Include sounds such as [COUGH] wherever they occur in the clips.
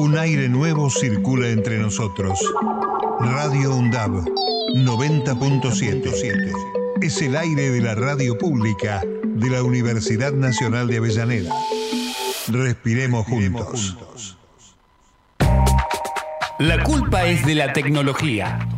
Un aire nuevo circula entre nosotros. Radio UNDAB 90.7. Es el aire de la radio pública de la Universidad Nacional de Avellaneda. Respiremos juntos. La culpa es de la tecnología.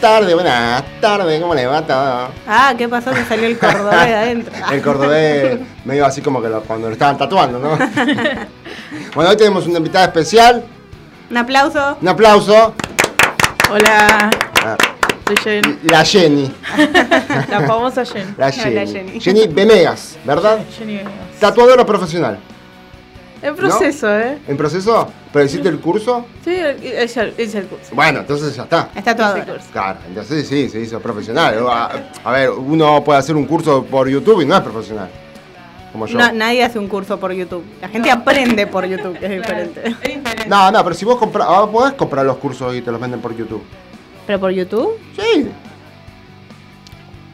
tardes, buenas tardes, ¿cómo le va todo? Ah, ¿qué pasó? Que salió el cordobés de adentro. [LAUGHS] El cordobés medio así como que lo- cuando lo estaban tatuando, ¿no? [LAUGHS] bueno, hoy tenemos una invitada especial. Un aplauso. Un aplauso. Hola, Ah, soy Jenny. La Jenny. La famosa Jenny. La Jenny. Jenny. Jenny Venegas, ¿verdad? Jenny Venegas. Tatuadora profesional. En proceso, ¿eh? ¿En proceso? ¿Pero hiciste el curso? Sí, hice el curso. Bueno, entonces ya está. Está todo. El curso. Claro, entonces sí, se hizo profesional. A, a ver, uno puede hacer un curso por YouTube y no es profesional. Como yo. No, nadie hace un curso por YouTube. La gente aprende por YouTube, que [LAUGHS] es diferente. Es diferente. No, no, pero si vos compras, ah, podés comprar los cursos y te los venden por YouTube. ¿Pero por YouTube? Sí.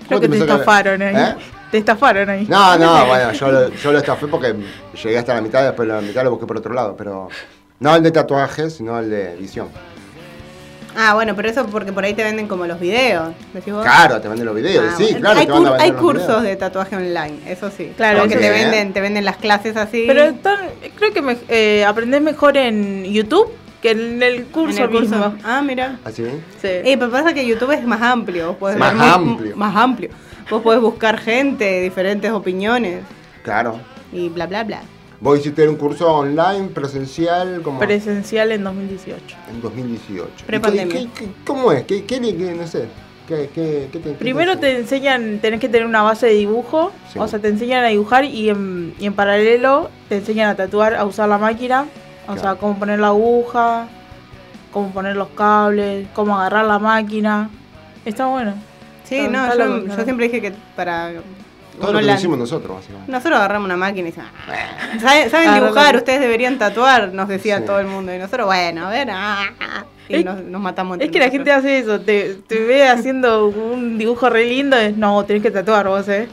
Creo ¿Cómo que te pensás estafaron ahí. ¿Eh? Te estafaron ahí. No, no, [LAUGHS] bueno, yo lo, yo lo estafé porque llegué hasta la mitad y después la mitad lo busqué por otro lado, pero no el de tatuajes, sino el de edición. Ah, bueno, pero eso porque por ahí te venden como los videos. ¿decís vos? Claro, te venden los videos, Ah, sí, bueno. claro, hay, te van a vender hay los cursos videos. de tatuaje online, eso sí. Claro, Porque eso te venden, te venden las clases así. Pero están- creo que me, eh, aprendés mejor en YouTube que en el en curso, el curso. mismo. Ah, mira. ¿Así? Sí. Eh, pero pasa que YouTube es más amplio. Más ver mu- amplio. Más amplio. Vos podés buscar gente, diferentes opiniones Claro. y bla, bla, bla. Vos hiciste un curso online, presencial, como Presencial en 2018. en 2018. ¿Y Prepandemia. qué- qué- ¿Cómo es? ¿Qué, qué, qué- no sé? ¿Qué, qué, qué te, qué Primero te enseñan, tenés que tener una base de dibujo, Sí. o sea, te enseñan a dibujar y en, y en paralelo te enseñan a tatuar, a usar la máquina, o Claro. sea, cómo poner la aguja, cómo poner los cables, cómo agarrar la máquina. Está bueno. Sí, no, yo, claro. siempre dije que para. Todo lo que la- hicimos nosotros, básicamente. Nosotros agarramos una máquina y decimos, "Ah, [LAUGHS] ¿saben, saben Ah, dibujar? Ustedes deberían tatuar, nos decía Sí. todo el mundo. Y nosotros, bueno, a ver, ah, ah", y Es- nos, nos matamos Es que la gente hace eso, te, te ve haciendo un dibujo re lindo, es no, tenés que tatuar vos, eh.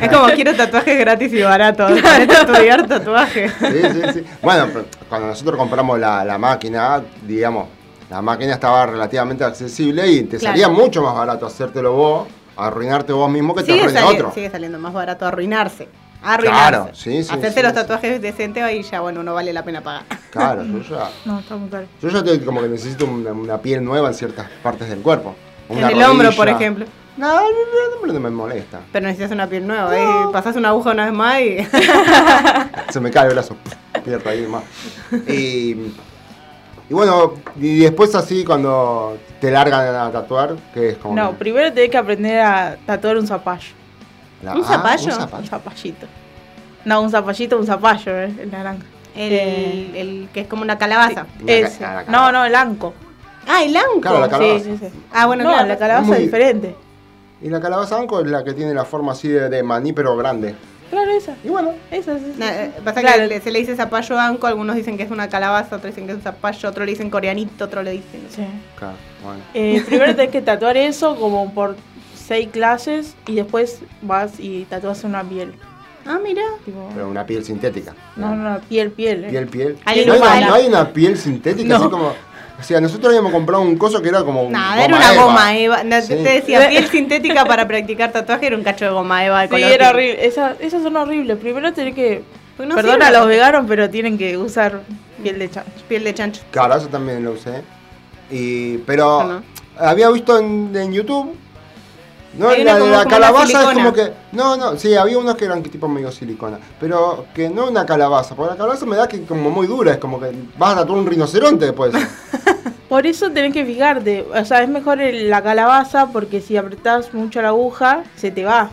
Es como quiero tatuajes gratis y baratos. Ponete a estudiar tatuaje. Sí, sí, sí. Bueno, cuando nosotros compramos la, la máquina, digamos, la máquina estaba relativamente accesible y te Claro. salía mucho más barato hacértelo vos, arruinarte vos mismo que te Sigue, arruine sali- otro. sigue saliendo más barato arruinarse. Arruinarse. Claro, sí, sí, Hacerse sí, los sí. tatuajes decentes ahí ya, bueno, no vale la pena pagar. Claro, yo [LAUGHS] ya, No, está muy caro. yo ya te- como que necesito una, una piel nueva en ciertas partes del cuerpo. En el hombro, por ejemplo. No, no, no, no, no me molesta. Pero necesitas una piel nueva. ¿eh? Pasás una aguja una vez más y. [LAUGHS] [LAUGHS] Se me cae el brazo. Pierdo ahí más. Y, y bueno, y después así cuando te largan a tatuar, que es como... No, que- primero tenés que aprender a tatuar un zapallo. la- ¿Un ah, zapallo? Un Un zapallo. zapallito. No, un zapallito, un zapallo, eh, el naranja. El, Eh, el que es como una calabaza. Una Ese. ca- la No, calabaza. no, el anco. Ah, el anco. Claro, la Sí, calabaza. sí, sí. Ah, bueno, no, claro. la calabaza Muy- es diferente. Y la calabaza anco es la que tiene la forma así de, de maní pero grande. Claro, esa. Y bueno, Esa, esa. Na- eh, pasa Claro. que se le dice zapallo anco, algunos dicen que es una calabaza, otros dicen que es un zapallo, otros le dicen coreanito, otros le dicen. Sí. claro, bueno. Eh, [LAUGHS] primero tenés que tatuar eso como por seis clases y después vas y tatúas una piel. Ah, mira. Pero una piel sintética. no, no, piel, piel. eh. Piel, piel. No, hay una, no hay una piel sintética No. así como... O sea, nosotros habíamos comprado un coso que era como Nada, era una eva. goma eva. No, Sí. Te decía, [LAUGHS] piel sintética para practicar tatuaje era un cacho de goma eva de Sí, color. era horrible. Esa- esas son horribles. Primero tenés que. Pues no perdona a los veganos, pero tienen que usar piel de chancho. Piel de chancho. Claro, eso también lo usé. Y, pero no. había visto en, en YouTube. No, la como- la como calabaza es como que. No, no, sí, había unos que eran tipo medio silicona. Pero que no una calabaza. Porque la calabaza me da que como muy dura. Es como que vas a tatuar un rinoceronte después. [LAUGHS] Por eso tenés que fijarte. O sea, es mejor el- la calabaza porque si apretás mucho la aguja, se te va.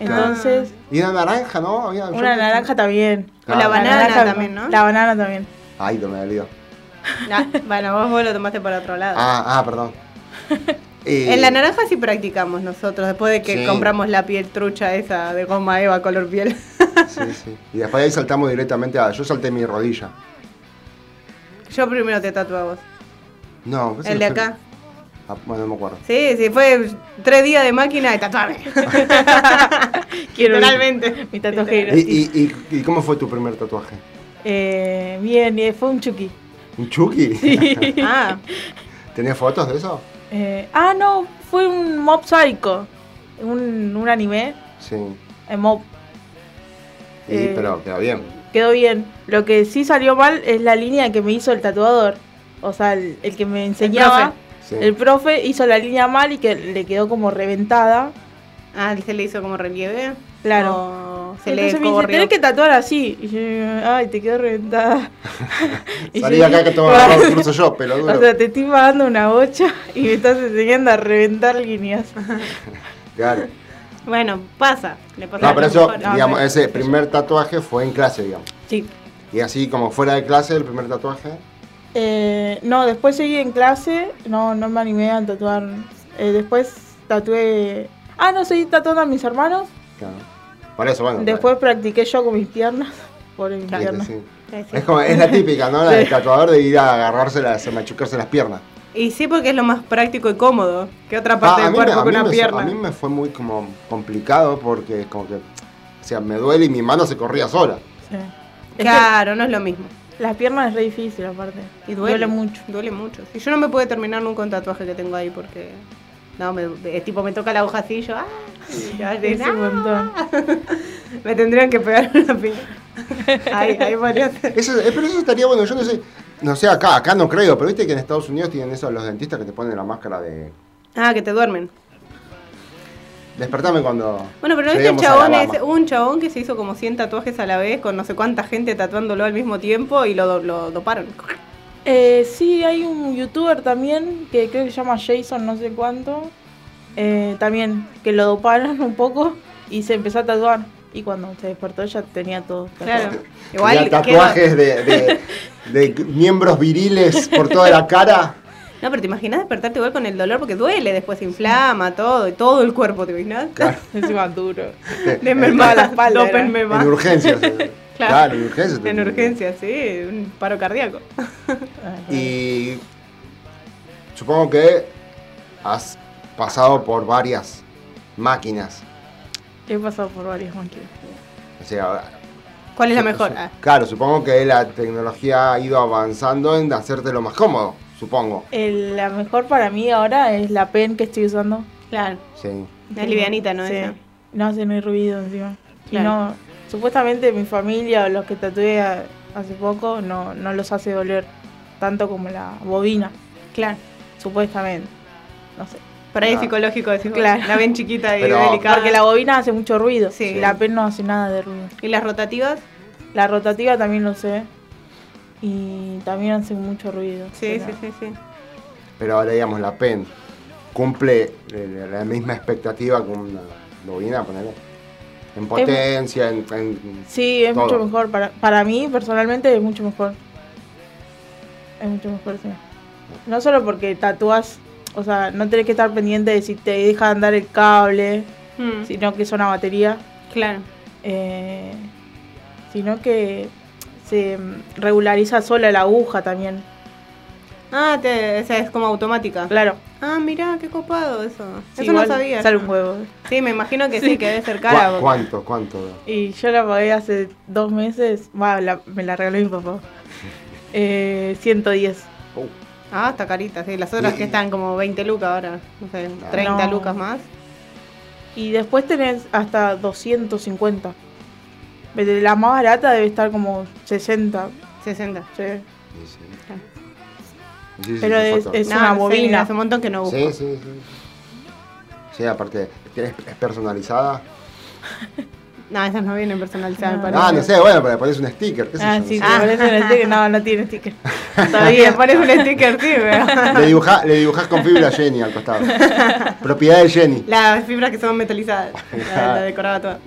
Entonces, y una naranja, ¿no? Había- una naranja también. O la banana naranja- también, ¿no? La banana también. Ay, no me dolió. Ah, bueno, vos, vos lo tomaste por otro lado. Ah, ah, perdón. Y- [LAUGHS] En la naranja sí practicamos nosotros, después de que Sí. compramos la piel trucha esa de goma eva color piel. Sí, sí. Y después de ahí saltamos directamente a. Yo salté mi rodilla. Yo primero te tatué a vos. No, El de acá. Ah, bueno, no me acuerdo. Sí, sí, fue tres días de máquina de tatuarme. [LAUGHS] Quiero Literalmente. mi tatuaje ¿Y, y, y, y cómo fue tu primer tatuaje? Eh, bien, y fue un chucky. ¿Un Chucky? [LAUGHS] Ah, ¿Tenés fotos de eso? Eh, ah, no, fue un Mob Psycho. Un, un anime. Sí. En Mob. Y, Eh, pero quedó bien. Quedó bien. Lo que sí salió mal es la línea que me hizo el tatuador. O sea, el, el que me enseñaba. Sí. El profe hizo la línea mal y que le quedó como reventada. ah, se le hizo como relieve. Claro. O se Entonces le me dice, tenés que tatuar así. Y yo, ay, te quedó reventada. [LAUGHS] Y Salí yo acá que "Bueno". el curso yo, pero duro. [LAUGHS] O sea, te estoy pagando una bocha y me estás enseñando a reventar líneas. [LAUGHS] Claro. Bueno, pasa. Le pasa No, pero eso, mejores. digamos, ese sí, primer tatuaje fue en clase, digamos. Sí. Y así como fuera de clase, el primer tatuaje. Eh, no, después seguí en clase, no, no me animé a tatuar. Eh, después tatué... Ah, no, seguí tatuando a mis hermanos. Claro. Por eso, bueno. Después practiqué yo con mis piernas. [LAUGHS] Por mis piernas. sí. Sí, sí. Es, como, es la típica, ¿no? La Sí. del tatuador de ir a agarrarse, a machucarse las piernas. Y sí, porque es lo más práctico y cómodo que otra parte Ah, a, del me, cuerpo mí una me- pierna. a mí me fue muy como complicado porque como que, o sea, me duele y mi mano se corría sola. Sí. Claro, no es lo mismo. Las piernas es re difícil aparte. Y duele, mucho. Duele mucho. Y yo no me pude terminar nunca un tatuaje que tengo ahí porque. No, me, tipo me toca la hoja así y yo. ¡Ah! Y yo, Es ¡ah! un montón. [LAUGHS] Me tendrían que pegar una piña. [LAUGHS] Ahí, ahí podría ser. Eso, eh, pero eso estaría bueno, yo no sé, no sé acá, acá no creo, pero viste que en Estados Unidos tienen eso los dentistas que te ponen la máscara de... Ah, que te duermen. Despertame cuando... Bueno, pero no viste el chabón ese, hubo un chabón que se hizo como 100 tatuajes a la vez con no sé cuánta gente tatuándolo al mismo tiempo y lo, do- lo doparon. Eh, sí, hay un youtuber también que creo que se llama Jason, no sé cuánto. eh, también que lo doparon un poco y se empezó a tatuar. Y cuando se despertó ya tenía todo. tatuado. Claro. Tenía Igual. tatuajes de, de- de miembros viriles por toda la cara. No, pero te imaginas despertarte igual con el dolor porque duele, después se inflama todo y todo el cuerpo, ¿te imaginas? Claro, [LAUGHS] Encima duro. Denme en, más la espalda, en urgencias. eh. [LAUGHS] Claro. En urgencias. En urgencias, sí, un paro cardíaco. [LAUGHS] Y supongo que has pasado por varias máquinas. He pasado por varias máquinas. O sea, ¿Cuál es la mejor? Ah, Claro, supongo que la tecnología ha ido avanzando en hacerte lo más cómodo, supongo. El- la mejor para mí ahora es la pen que estoy usando. claro. Sí. Es livianita, ¿no? Sí. Esa. No hace ni ruido encima. Y Claro. no, supuestamente mi familia o los que tatué hace poco no, no los hace doler tanto como la bobina. Claro. Supuestamente. No sé. Por ahí es psicológico vos. Claro. la ven chiquita y Pero- delicada. Porque la bobina hace mucho ruido. Sí. La pen no hace nada de ruido. ¿Y las rotativas? La rotativa también lo sé. Y también hace mucho ruido. Sí, pero- sí, sí, sí. Pero ahora, digamos, la PEN cumple eh, la misma expectativa que una bobina, ponele. En potencia, en, en- Sí, es Todo. mucho mejor. Para, para mí, personalmente, es mucho mejor. Es mucho mejor, sí. No solo porque tatúas, o sea, no tenés que estar pendiente de si te deja andar el cable, Mm, sino que es una batería, Claro. eh, sino que se regulariza sola la aguja también. Ah, te, esa es como automática. Claro. Ah, mira, qué copado eso. Sí, eso no sabía. Sale un juego. Sí, me imagino que sí, Sí. que debe ser ¿Cu- cara. ¿Cuánto? ¿Cuánto? Y yo la pagué hace dos meses, va, la- me la regaló mi papá. [LAUGHS] Eh, 110. Uh, Ah, está carita, sí. Las otras que están como 20 lucas ahora. No sé, 30 No. lucas más. Y después tenés hasta 250. La más barata debe estar como 60. 60. sí. sí, sí. Pero sí, es- No, una no bobina. hace un montón que no busco. Sí, sí, sí. Sí, aparte, ¿es, personalizada? [LAUGHS] No, esas no vienen personalizadas, me No. parece. Ah, no sé, bueno, pero le pones un sticker, qué sé Ah, yo, no sí, sé. te parece un sticker. No, no tiene sticker. [LAUGHS] Todavía pones un sticker, sí, pero... [LAUGHS] Le dibujás, le dibujás con fibra Jenny al costado. Propiedad de Jenny. Las fibras que son metalizadas. La, la decoraba toda.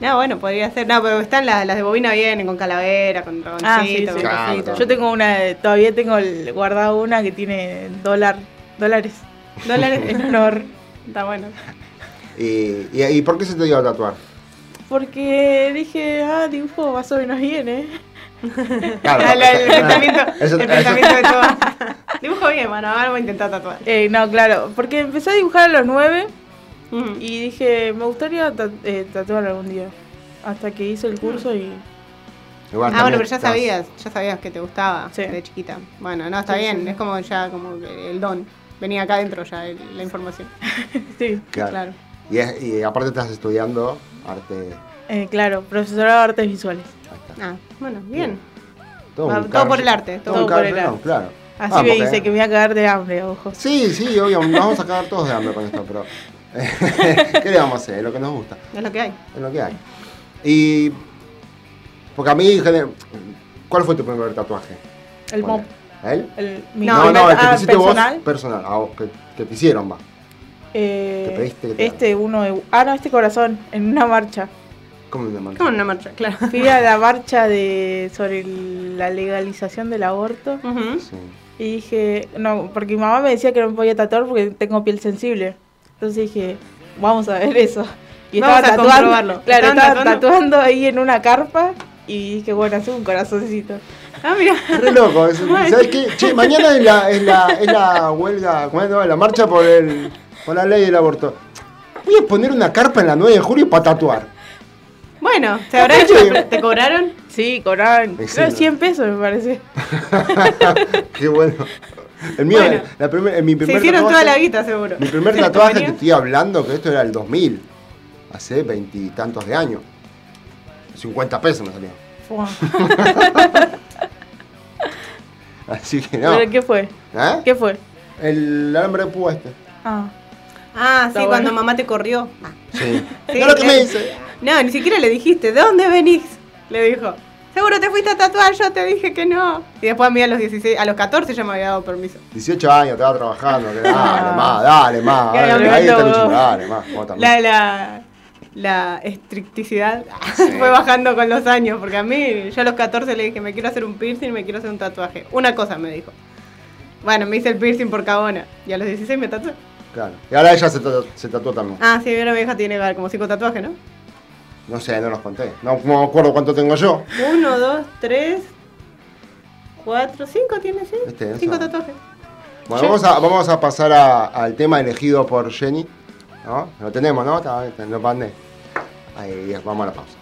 No, bueno, podría ser. No, pero están las, las de bobina vienen con calavera, con dragoncito, Ah, sí, sí. con Claro. Yo tengo una, todavía tengo el- guardado una que tiene dólar, dólares. Dólares en honor. [LAUGHS] Está bueno. ¿Y, y, y por qué se te dio a tatuar? Porque dije, ah, dibujo más o menos bien, ¿eh? Claro, Ah, la- el pensamiento, [LAUGHS] eso- el pensamiento de todo. Dibujo bien, bueno, ahora voy a intentar tatuar. Eh, no, claro, porque empecé a dibujar a los nueve Y dije, me gustaría ta- eh, tatuar algún día. Hasta que hice el curso y... Igual Ah, bueno, pero ya estás- sabías, ya sabías que te gustaba Sí. de chiquita. Bueno, no, está Sí, bien, sí, es como ya como el don. Venía acá adentro ya el- la información. [LAUGHS] Sí, Claro. Claro. Y, es- y aparte estás estudiando arte. eh, claro, profesorado de artes visuales. Ahí está. Ah, bueno, bien. Todo, Va- un todo por el arte, todo por el no, arte. claro. Así Ah, me dice que me voy a cagar de hambre, ojo. Sí, sí, obvio, nos vamos a quedar todos de hambre con esto, pero. [LAUGHS] [LAUGHS] ¿Qué le vamos a hacer? Es lo que nos gusta, Es lo que hay. es lo que hay. Y. Porque a mí, ¿cuál fue tu primer tatuaje? El ¿Cuál mop. es? ¿Él? El, mi No, no, el que ah, te hiciste personal. vos personal, ah, que, que te hicieron, va. Eh, ¿Te pediste que te este uno de... Ah, no, este corazón, en una marcha. ¿Cómo me marcha? Como una marcha, claro. Fui a la [LAUGHS] marcha de sobre el- la legalización del aborto Ujú. Sí. y dije, no, porque mi mamá me decía que no me podía tatuar porque tengo piel sensible. Entonces dije, vamos a ver eso. Y Vamos estaba a tatuando, comprobarlo. claro, ¿Estaban estaba tatuando? tatuando ahí en una carpa y dije, bueno, hace un corazoncito. Ah, mira. Re loco. es- ¿Sabes qué? Che, mañana es la, es la, es la huelga, ¿cómo es, no? la marcha por, el, por la ley del aborto. Voy a poner una carpa en la 9 de julio para tatuar. Bueno, ¿te habrá hecho? ¿Te cobraron? Sí, cobraban, creo, Excelente. 100 pesos me parece. [LAUGHS] Qué bueno. El mío, Bueno. la primer, en mi Se primer hicieron tatuaje- toda la guita, seguro. Mi primer ¿Se tatuaje te estoy hablando que esto era el 2000. Hace veintitantos de años. 50 pesos me salió. [LAUGHS] Así que no. ¿Pero qué fue? ¿Eh? ¿Qué fue? El alambre de púa este. Ah, Ah, sí, Está cuando eh. bueno. mamá te corrió. Sí. Sí, Mira lo que me dice. No, ni siquiera le dijiste, ¿de dónde venís? Le dijo. Seguro te fuiste a tatuar, yo te dije que no. Y después a mí a los 16, a los 14 ya me había dado permiso. 18 años, estaba trabajando. que Dale Ah. más, dale más. [LAUGHS] Dale, ahí está chico, dale más. vos también. La, la, la estricticidad [LAUGHS] fue bajando con los años, porque a mí, yo a los 14 le dije, me quiero hacer un piercing, me quiero hacer un tatuaje. Una cosa me dijo. Bueno, me hice el piercing por cabona. Y a los 16 me tatué. Claro. Y ahora ella se tatuó también. Ah, sí, ahora mi hija tiene como cinco tatuajes, ¿no? No sé, no los conté. No, no me acuerdo cuánto tengo yo. Uno, dos, tres, cuatro, cinco tiene, sí. ¿Viste eso? Cinco tatuajes. Bueno, vamos a, vamos a pasar a- al tema elegido por Jenny. ¿No? Lo tenemos, ¿no? Está- Lo mandé. Ahí, vamos a la pausa.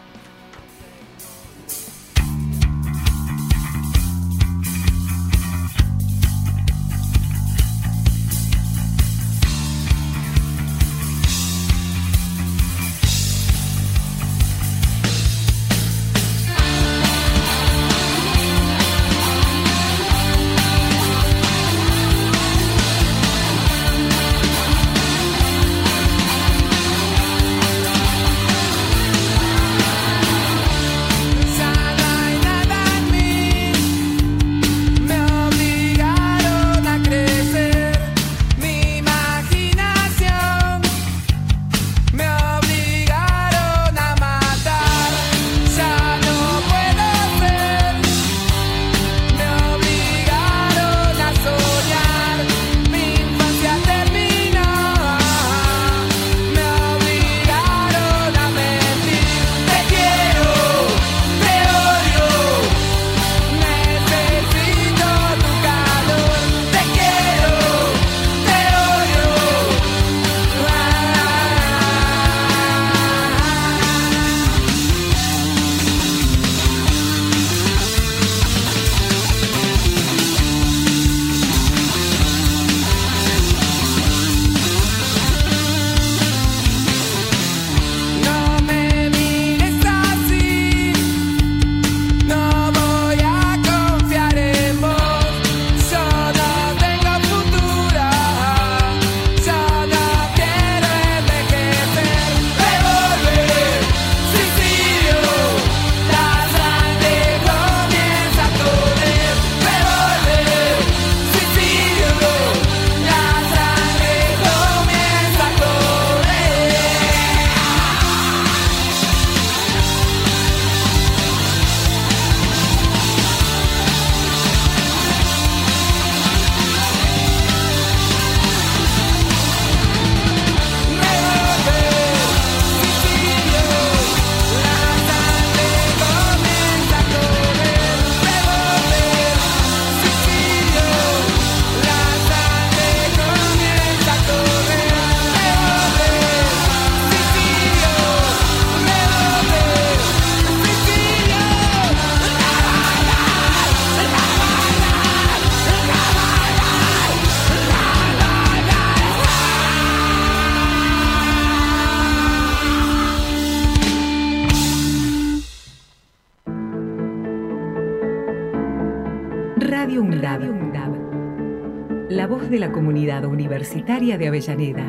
Comunidad universitaria de Avellaneda.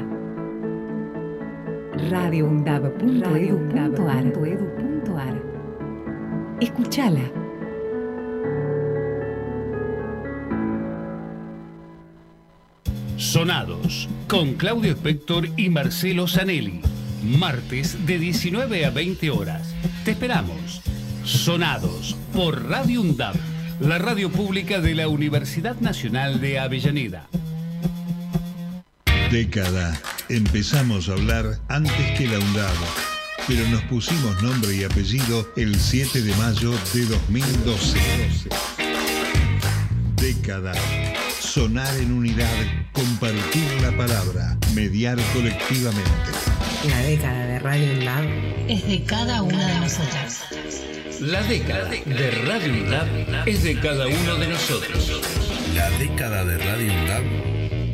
radioundab.edu.ar Escúchala. Sonados con Claudio Spector y Marcelo Zanelli. Martes de 19 a 20 horas. Te esperamos. Sonados por Radio UNDAB, la radio pública de la Universidad Nacional de Avellaneda. Década. Empezamos a hablar antes que la UNDAB, pero nos pusimos nombre y apellido el 7 de mayo de 2012. Década. Sonar en unidad, compartir la palabra, mediar colectivamente. La década de Radio UNDAB es de cada una de nosotras. La década de Radio UNDAB es de cada uno de nosotros. La década de Radio UNDAB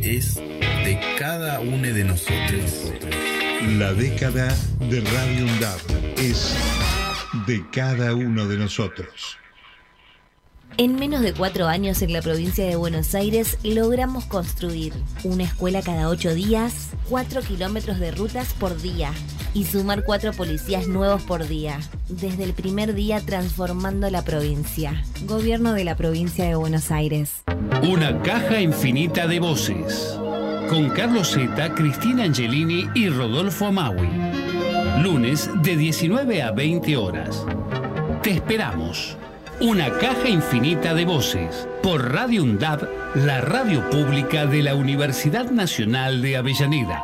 es de cada uno de nosotros. La década de Radio UNDAB es de cada uno de nosotros. En menos de cuatro años en la provincia de Buenos Aires logramos construir una escuela cada ocho días, cuatro kilómetros de rutas por día y sumar cuatro policías nuevos por día. Desde el primer día transformando la provincia. Gobierno de la provincia de Buenos Aires. Una caja infinita de voces. Con Carlos Zeta, Cristina Angelini y Rodolfo Amaui. Lunes de 19 a 20 horas. Te esperamos. Una caja infinita de voces por Radio UNDAB, la radio pública de la Universidad Nacional de Avellaneda.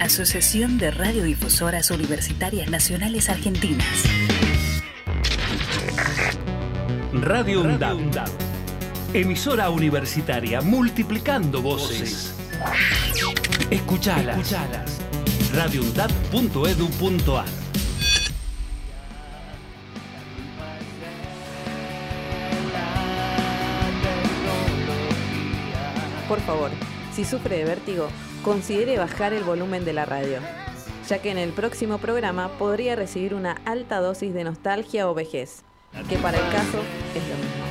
Asociación de Radiodifusoras Universitarias Nacionales Argentinas. Radio UNDAB. Emisora universitaria multiplicando voces. Escuchalas. Escuchalas. radioundab.edu.ar Por favor, si sufre de vértigo, considere bajar el volumen de la radio, ya que en el próximo programa podría recibir una alta dosis de nostalgia o vejez, que para el caso es lo mismo.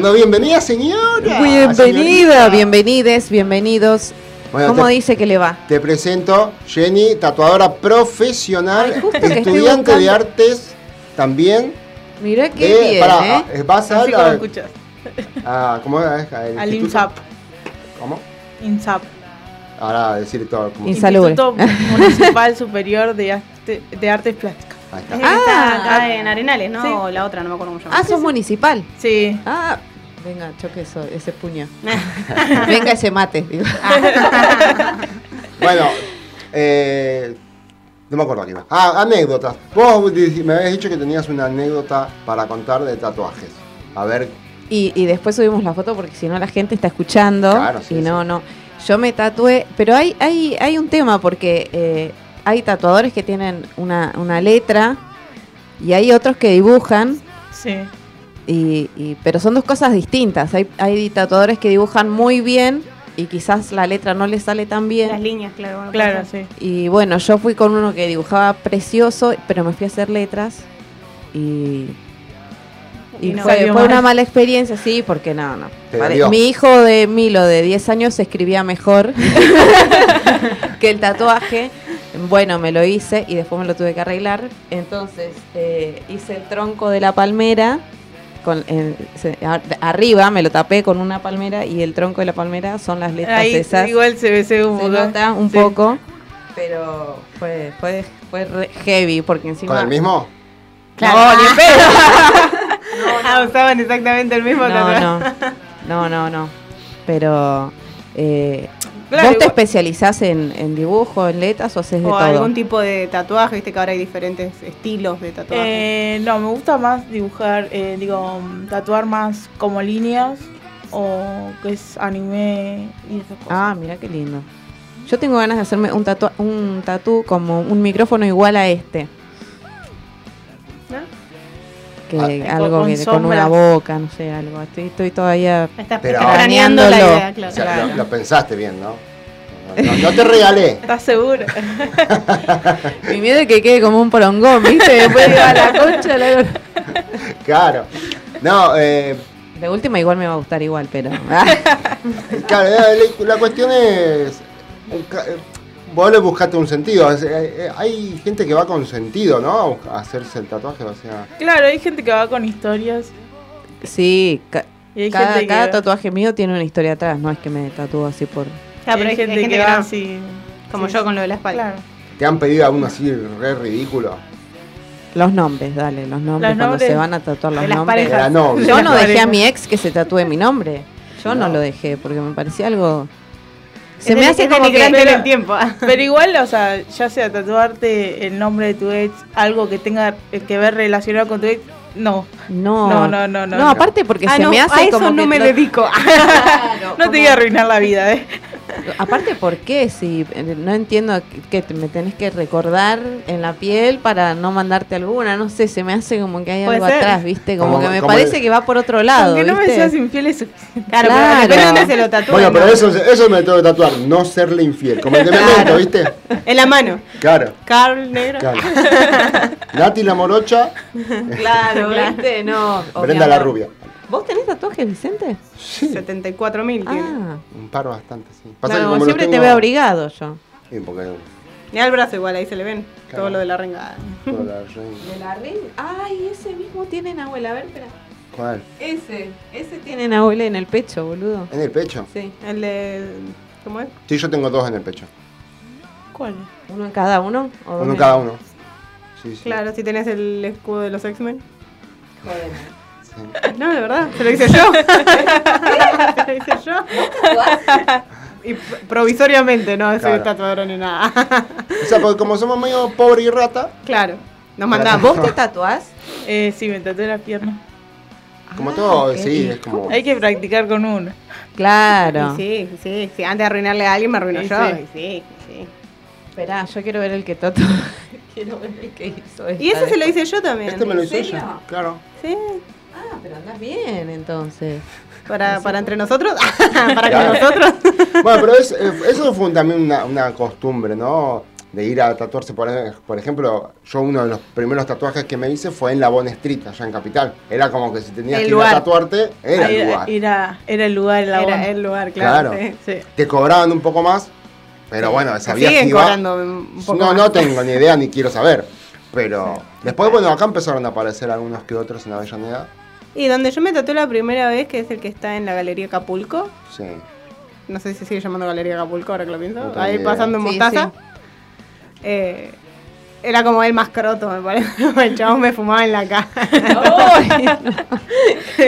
Bueno, bienvenida señora. Bienvenida, señorita. bienvenides, bienvenidos. Bueno, ¿Cómo te- dice que le va? Te presento Jenny, tatuadora profesional, Ay, estudiante de artes también. Mirá qué de- bien, pará, ¿eh? eh, vas a Así la- como escuchas. a- ¿cómo es? Al INSAP. ¿Cómo? INSAP. Ahora decir todo. Como... Insalubre. Instituto [LAUGHS] Municipal Superior de, Arte- de Artes Plásticas. Ahí está. está acá Ah. en Arenales, ¿no? Sí. O la otra, no me acuerdo cómo se llama. Ah, sos municipal. Sí. Ah, venga, choque eso, ese puño. [LAUGHS] venga ese mate. digo. Bueno, eh, no me acuerdo aquí. va. Ah, anécdotas. Vos me habías dicho que tenías una anécdota para contar de tatuajes. A ver, Y, y después subimos la foto porque si no la gente está escuchando. Claro, sí, y no, no. Yo me tatué, pero hay, hay, hay un tema porque eh, hay tatuadores que tienen una, una letra y hay otros que dibujan. Sí. Y, y- pero son dos cosas distintas. Hay, hay tatuadores que dibujan muy bien y quizás la letra no les sale tan bien. Las líneas, claro. bueno, Claro, sí. Y bueno, yo fui con uno que dibujaba precioso, pero me fui a hacer letras y, y Y no fue, una mala experiencia, sí, porque no, no. Mi hijo de Milo, de 10 años, escribía mejor [LAUGHS] que el tatuaje. Bueno, me lo hice y después me lo tuve que arreglar. Entonces eh, hice el tronco de la palmera con, en- se- a- arriba me lo tapé con una palmera y el tronco de la palmera son las letras Ahí esas. igual se ve, se nota un Sí. poco, pero fue, fue, fue re heavy porque encima... ¿Con el mismo? Claro. No, ni en pedo. [LAUGHS] Ah, usaban exactamente el mismo No, no, no, no, no. Pero... eh, Claro, ¿Vos te especializás en, en dibujo, en letras o haces de O todo? algún tipo de tatuaje, viste que ahora hay diferentes estilos de tatuaje. Eh, no, me gusta más dibujar, eh, digo, tatuar más como líneas o que es anime y esas cosas. Ah, mira qué lindo. Yo tengo ganas de hacerme un tatu, un tatú como un micrófono igual a este. Que Ah, algo con que con una boca, no sé, algo. Estoy, estoy todavía Estás la idea, claro. O sea, lo, lo pensaste bien, ¿no? No, no te regalé. ¿Estás seguro? [LAUGHS] Mi miedo es que quede como un porongón, ¿viste? Después digo a la concha. la- Claro. No, eh, De última igual me va a gustar igual, pero... [LAUGHS] claro, la, la cuestión es. Vos le buscaste un sentido. es, eh, eh, hay gente que va con sentido, ¿no? A hacerse el tatuaje, o sea. Claro, hay gente que va con historias. Sí, ca- cada, que tatuaje mío tiene una historia atrás, no es que me tatúo así por... Ya, pero hay hay, gente hay gente que que va así. Como sí, yo con lo de la espalda. Claro. Te han pedido alguno así re ridículo. Los nombres, dale, los nombres, Los cuando nombres se van a tatuar los de las nombres. De la novia. Yo no dejé a mi ex que se tatúe mi nombre. Yo no, No. lo dejé porque me parecía algo. Se me hace como que. pero- el [LAUGHS] tiempo. Pero igual, o sea, ya sea tatuarte el nombre de tu ex, algo que tenga que ver relacionado con tu ex, no. No, No, no, no, no, No, no. aparte porque Ah, se no, me a hace eso como no que me lo- dedico. [LAUGHS] [LAUGHS] No te voy a arruinar la vida, ¿eh? Aparte, ¿por qué? Si eh, no entiendo que te- me tenés que recordar en la piel para no mandarte alguna, no sé, se me hace como que hay algo ser. atrás, ¿viste? Como, Como- que me como parece el- que va por otro lado, Aunque no me seas infiel es. Claro, Claro. pero dónde se lo tatúen. Bueno, pero eso, eso me tengo que tatuar, no serle infiel. Como el de Memento, ¿viste? En la mano. Claro. Carl negro. claro. [LAUGHS] Nati la morocha, Claro, ¿viste? No. Brenda la rubia. ¿Vos tenés tatuajes, Vicente? Sí. 74 mil tiene. Ah, Un par bastante, sí. no, Pasa que como los siempre te veo abrigado yo. Sí, porque Ni al brazo igual, ahí se le ven. Claro. Todo lo de la rengada. toda la reina. ¿De la ring? Ay, ese mismo tiene Nahuel. A ver, espera. ¿Cuál? Ese, ese tiene Nahuel en el pecho, boludo. ¿En el pecho? Sí. El de. ¿Cómo es? Sí, yo tengo dos en el pecho. ¿Cuál? ¿Uno en cada uno? ¿O Uno en cada uno. Sí, sí. Claro, si tenés el escudo de los X-Men. Joder. Sí. No, de verdad, se lo hice yo. [LAUGHS] se lo hice yo. y pr- provisoriamente, no soy Claro. tatuadora ni nada. O sea, porque como somos medio pobre y rata, claro, nos mandamos. ¿Vos te tatuás? Eh, sí, me tatué la pierna. como todo, ok. sí, es como. Hay que practicar con uno. Claro. Y sí, sí, sí, antes de arruinarle a alguien me arruino Sí, yo. sí. Sí, sí. Esperá, yo quiero ver el que tatuó. [LAUGHS] quiero ver el que hizo Y ese se lo hice yo también. Este me lo ¿En hice ella, claro. Sí, Ah, pero andás bien entonces. para, para entre nosotros. para que nosotros. [LAUGHS] [LAUGHS] Bueno, pero es- eh, eso fue también una, una costumbre, ¿no? De ir a tatuarse, por, por ejemplo, yo uno de los primeros tatuajes que me hice fue en la Bon Street, allá en Capital. Era como que si tenías El que ir a tatuarte, era el lugar. era, era el lugar, la Era el lugar, claro. Claro. sí. Sí. Te cobraban un poco más, pero bueno, sabías que iba... cobrando un poco No, más. no tengo ni idea ni quiero saber. Pero después, bueno, acá empezaron a aparecer algunos que otros en Avellaneda. Y donde yo me tatué la primera vez, que es el que está en la Galería Acapulco. Sí. No sé si sigue llamando Galería Acapulco ahora que lo pienso. No Ahí idea. pasando en Sí, Mostaza. Eh, era como el más croto, me parece. [LAUGHS] El chabón me fumaba en la cara. [LAUGHS]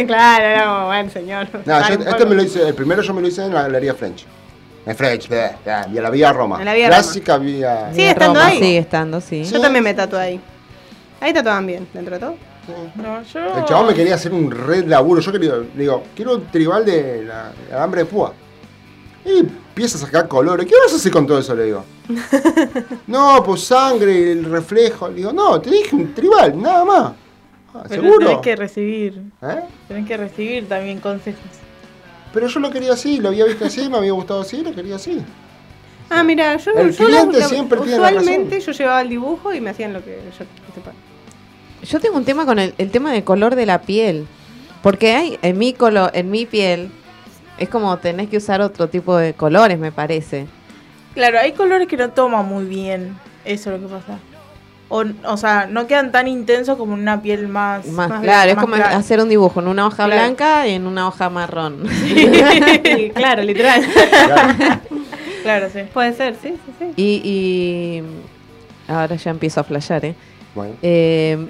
claro, era como, bueno, señor. No, yo- este me lo hice, el primero yo me lo hice en la Galería French. En French, bleh, bleh, y en la Vía Roma. En la Vía Clásica Vía. Sigue estando Roma ahí. Sigue estando, sí. Yo también me tatué ahí. Ahí tatuaban bien, dentro de todo. No, yo. El chabón me quería hacer un red laburo. Yo quería, le digo, quiero un tribal de la, de alambre de púa. Y empieza a sacar colores. ¿Qué vas a hacer con todo eso? Le digo. [LAUGHS] no, pues sangre, el reflejo. Le digo, no, te dije un tribal, nada más. Ah, Pero ¿Seguro? tenés que recibir. ¿Eh? Tenés que recibir también consejos. Pero yo lo quería así, lo había visto así, me había gustado así, lo quería así. Ah, mira, yo, El yo cliente la- siempre tiene la usualmente yo llevaba el dibujo y me hacían lo que yo sepa. Yo tengo un tema con el, el tema del color de la piel. Porque hay en mi color, en mi piel, es como tenés que usar otro tipo de colores, me parece. Claro, hay colores que no toman muy bien. Eso es lo que pasa. O, o sea, no quedan tan intensos como en una piel más. Más, claro, es más como clara. hacer un dibujo en una hoja Claro. blanca y en una hoja marrón. [LAUGHS] [LAUGHS] claro, literal. Claro, sí. Puede ser, sí, sí, sí. Y, y ahora ya empiezo a flashear, ¿eh? Bueno. Eh,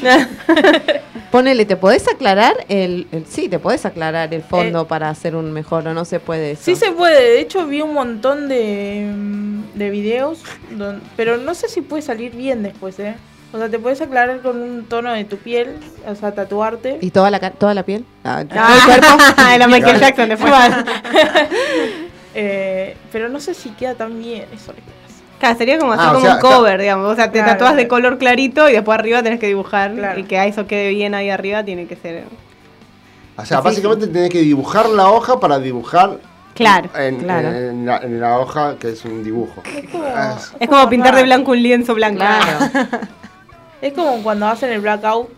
[LAUGHS] ponele, ¿te podés aclarar el, el- Sí, te podés aclarar el fondo para hacer un mejor o no se puede eso? Sí se puede, de hecho vi un montón de, mm, de videos, don- pero no sé si puede salir bien después, ¿eh? O sea, te puedes aclarar con un tono de tu piel, o sea, tatuarte. ¿Y toda la, ca- toda la piel? Ah, todo Ah, el cuerpo. [LAUGHS] Era Michael Jackson después. [LAUGHS] Eh, pero no sé si queda tan bien eso. Claro, sería como hacer Ah, o como sea, un cover, digamos. O sea, te Claro. tatúas de color clarito y después arriba tenés que dibujar. Claro. Y que a eso quede bien ahí arriba tiene que ser. O sea, Sí, básicamente tenés que dibujar la hoja para dibujar Claro. en, Claro. en la, en la hoja que es un dibujo. Ah, Es- Es como pintar de blanco un lienzo blanco. Claro. [LAUGHS] Es como cuando hacen el blackout,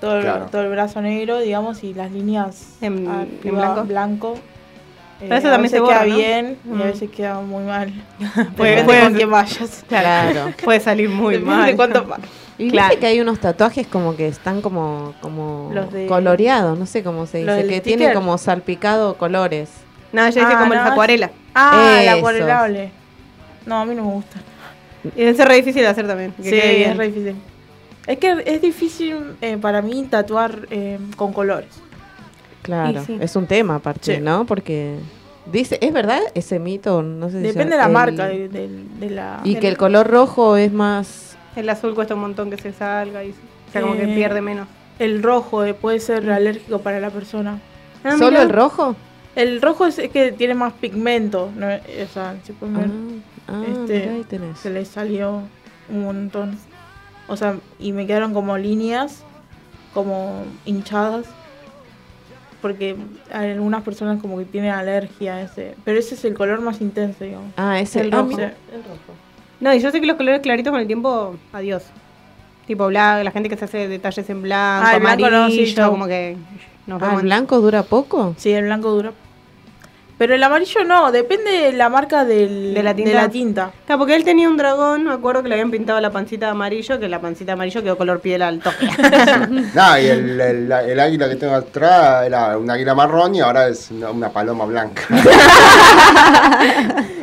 todo el, Claro. todo el brazo negro, digamos, y las líneas En- arriba, en blanco. blanco. Eh, Pero eso a también veces se borra, queda ¿no? bien y a veces queda muy mal. [LAUGHS] Puede- Depende puede- con quién vayas. Claro. [LAUGHS] Puede salir muy Depende mal. de cuánto Y Claro. viste que hay unos tatuajes como que están como, como de- coloreados, no sé cómo se dice, que tienen como salpicado colores. No, dice Ah, como no, las acuarelas. Ah, el acuarelable. No, a mí no me gusta. Y debe ser re difícil de hacer también. que Sí, es re difícil. Es que es difícil eh, para mí tatuar eh, con colores. Claro, sí. es un tema aparte, Sí. ¿no? Porque dice, ¿es verdad ese mito? No sé si Depende se- de la el- marca, de, de- de la... Y de que la- el color rojo es más... El azul cuesta un montón que se salga y o sea, como que Eh, pierde menos. El rojo eh, puede ser alérgico para la persona. Ah, ¿Solo mira. el rojo? El rojo es, es que tiene más pigmento. ¿no? O sea, si pueden ver, Ah, este, mirá, ahí tenés. se le salió un montón. O sea, y me quedaron como líneas, como hinchadas. Porque hay algunas personas como que tienen alergia a ese. Pero ese es el color más intenso, digamos. Ah, ese el rojo. mira. No, y yo sé que los colores claritos con el tiempo, adiós. Tipo blanco, la gente que se hace detalles en blanco, Ah, el blanco no, amarillo, sí, como que nos Ah, ¿el blanco dura poco? Sí, el blanco dura. Pero el amarillo no, depende de la marca del, de la tinta. de la tinta. Claro, porque él tenía un dragón, me acuerdo que le habían pintado la pancita de amarillo, que la pancita de amarillo quedó color piel al toque. [LAUGHS] No, y el, el- el águila que tengo atrás era un águila marrón y ahora es una, una paloma blanca. [LAUGHS]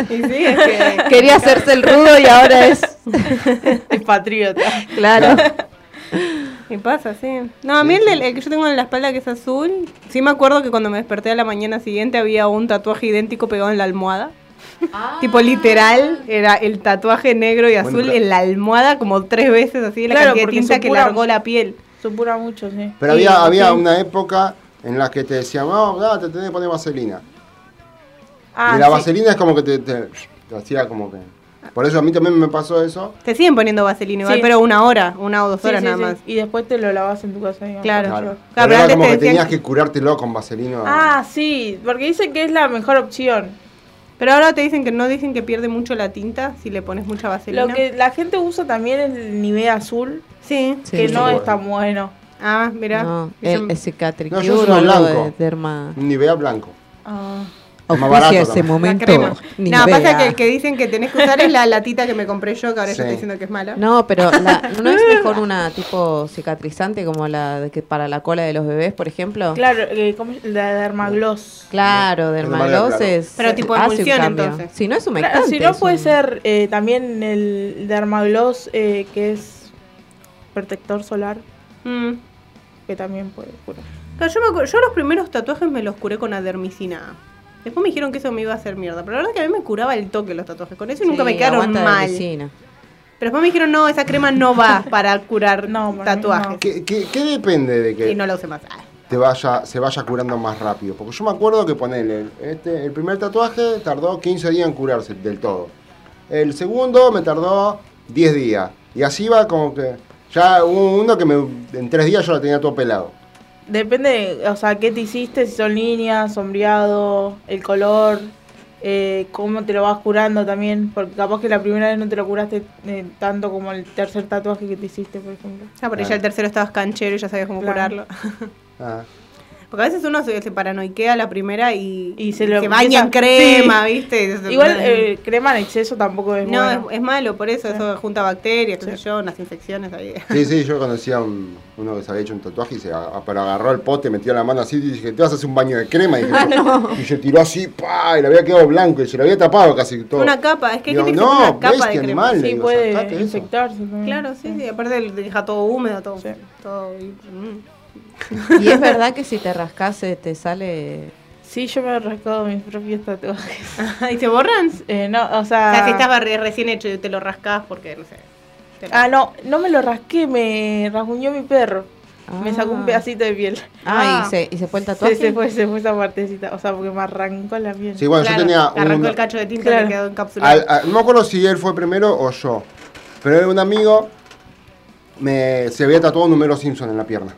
y sí, es que... Quería hacerse el rudo y ahora es... [LAUGHS] Es patriota. Claro. Y pasa, sí. No, a mí el, que yo tengo en la espalda que es azul, sí me acuerdo que cuando me desperté a la mañana siguiente había un tatuaje idéntico pegado en la almohada. Tipo literal, era el tatuaje negro y Bueno, azul en la almohada como tres veces así, la Claro, cantidad de que largó la piel. Supura mucho, sí. Pero Sí, había, había sí. una época en la que te decían, no, te tenés que poner vaselina. Ah, y la sí. vaselina es como que te, te- te hacía como que... Por eso a mí también me pasó eso. Te siguen poniendo vaselina igual, Sí. pero una hora, una o dos Sí, horas sí, nada sí. más. Y después te lo lavas en tu casa. digamos. Claro. Claro. Claro, Pero pero era antes como te que tenías que- que curártelo con vaselina. Ah, sí, porque dicen que es la mejor opción. Pero ahora te dicen que no dicen que pierde mucho la tinta si le pones mucha vaselina. Lo que la gente usa también es el nivel azul, Sí. Sí, que sí. no bueno. es tan bueno. Ah, mira. No, el, ese Catricure No, yo uso blanco. de derma... Nivea blanco. Ah. Más barato ese también. Momento. No, pasa que el que dicen que tenés que usar es la latita que me compré yo, que ahora Sí. yo estoy diciendo que es mala. No, pero la- [LAUGHS] ¿no es mejor una tipo cicatrizante como la de que para la cola de los bebés, por ejemplo? Claro, eh, ¿cómo es? la Dermagloss. Claro, dermagloss claro. es... Pero tipo un emulsión, entonces. Si no es Claro, humectante. si no puede un- ser eh, también el Dermagloss eh, que es protector solar, Mm. que también puede curar. Claro, yo, me acuerdo- yo los primeros tatuajes me los curé con adermicina. Después me dijeron que eso me iba a hacer mierda. Pero la verdad que a mí me curaba el toque los tatuajes. Con eso y nunca Sí, me quedaron mal. Pero después me dijeron, no, esa crema no va [LAUGHS] para curar No, tatuajes. ¿Qué, qué- qué depende de que Y no la use más. Ah. te vaya, se vaya curando más rápido? Porque yo me acuerdo que ponele, este, el primer tatuaje tardó 15 días en curarse del todo. El segundo me tardó 10 días. Y así va como que... Ya hubo uno que me, en 3 días yo lo tenía todo pelado. Depende, o sea, qué te hiciste, si son líneas, sombreado, el color, eh, cómo te lo vas curando también, porque capaz que la primera vez no te lo curaste eh, tanto como el tercer tatuaje que te hiciste, por ejemplo. Ah, por ahí ya el tercero estabas canchero y ya sabías cómo Claro. curarlo. Ah. [LAUGHS] Porque a veces uno se, se paranoiquea la primera y, Y se lo baña en crema, sí. ¿viste? Se- Igual eh, crema en exceso tampoco es no, bueno. es, es malo, por eso, eso junta bacterias, qué sé yo, unas infecciones ahí. Sí, sí, yo conocía a un, uno que se había hecho un tatuaje y se pero agarró el pote, metió la mano así y dije, te vas a hacer un baño de crema. Y, dije, [LAUGHS] y se tiró así, pa, y le había quedado blanco y se lo había tapado casi todo. Una capa, es que hay Digo, gente que no, se una capa bestia de crema. animal, Sí, digo, puede infectarse. Claro, sí, sí, aparte deja todo húmedo, todo. todo y- mm. [LAUGHS] ¿Y es verdad que si te rascas te sale...? Sí, yo me he rascado mis propios tatuajes. [LAUGHS] ¿Y se borran? Eh, no, o O sea... sea, si estás re- recién hecho y te lo rascás porque, no sé. te lo- Ah, no, no me lo rasqué, me rasguñó mi perro. Me sacó un Ah. pedacito de piel. Ah, ¿y se- y se fue el tatuaje? Se, se fue, se fue esa partecita. O sea, porque me arrancó la piel. Sí, bueno, yo tenía Arrancó un- el cacho de tinta Claro. que quedó encapsulado. Al- no me acuerdo si él fue primero o yo. Pero un amigo me, se había tatuado un número Simpson en la pierna.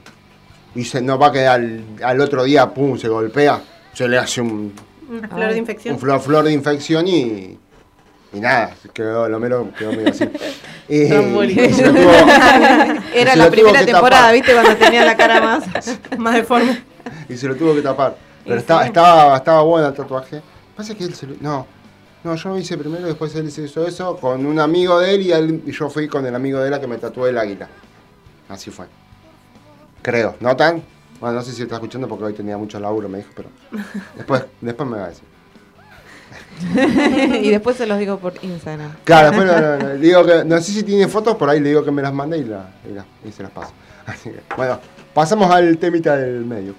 Y se no va a quedar al, al otro día, pum, se golpea. Se le hace un, Una flor de infección. un flor, flor de infección y. Y nada, quedó, lo mero quedó medio así. [LAUGHS] Lo tuvo- [LAUGHS] Era la primera temporada, tapar. ¿viste? Cuando tenía la cara más... [LAUGHS] más deforme. Y se lo tuvo que tapar. Pero Y estaba, sí. estaba, estaba bueno el tatuaje. Pasa que él se lo- No, no, yo lo hice primero, después él se hizo eso con un amigo de él y, él- y yo fui con el amigo de él a que me tatuó el águila. Así fue. Creo, ¿no tan? Bueno, no sé si está escuchando porque hoy tenía mucho laburo, me dijo, pero [LAUGHS] después, después me va a decir. [LAUGHS] y después se los digo por Instagram. Claro, después no, no, no, digo que, no sé si tiene fotos, por ahí le digo que me las mande y, la, y, la- y se las paso. Así que, bueno, pasamos al temita del medio.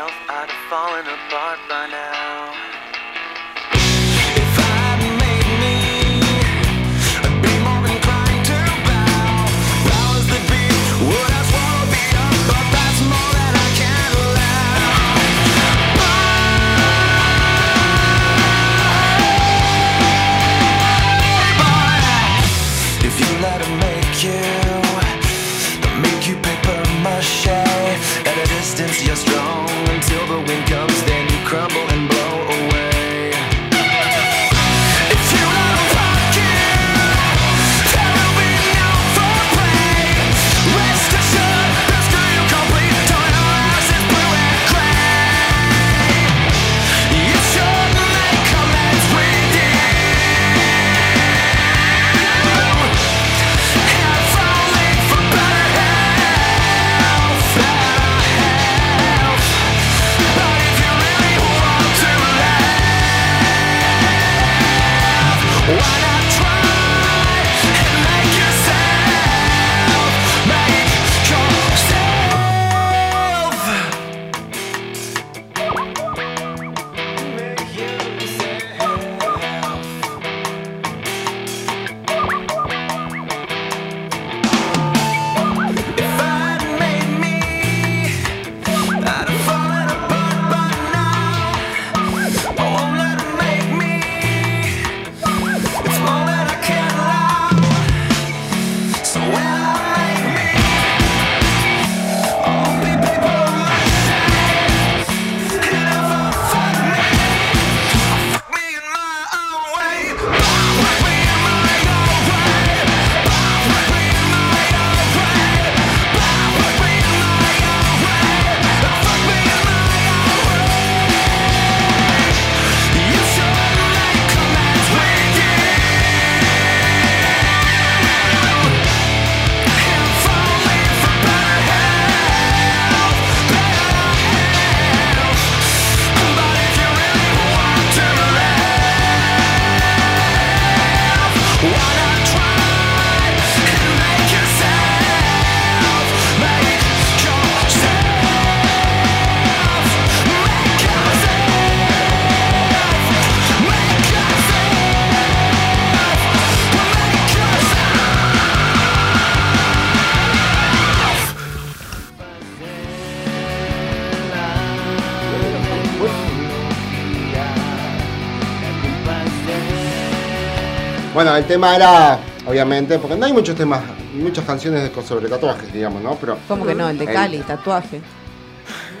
Myself, I'd have fallen apart by now. Bueno, el tema era, obviamente, porque no hay muchos temas muchas canciones sobre tatuajes, digamos, ¿no? Pero ¿Cómo que no? El de el- Cali, tatuaje.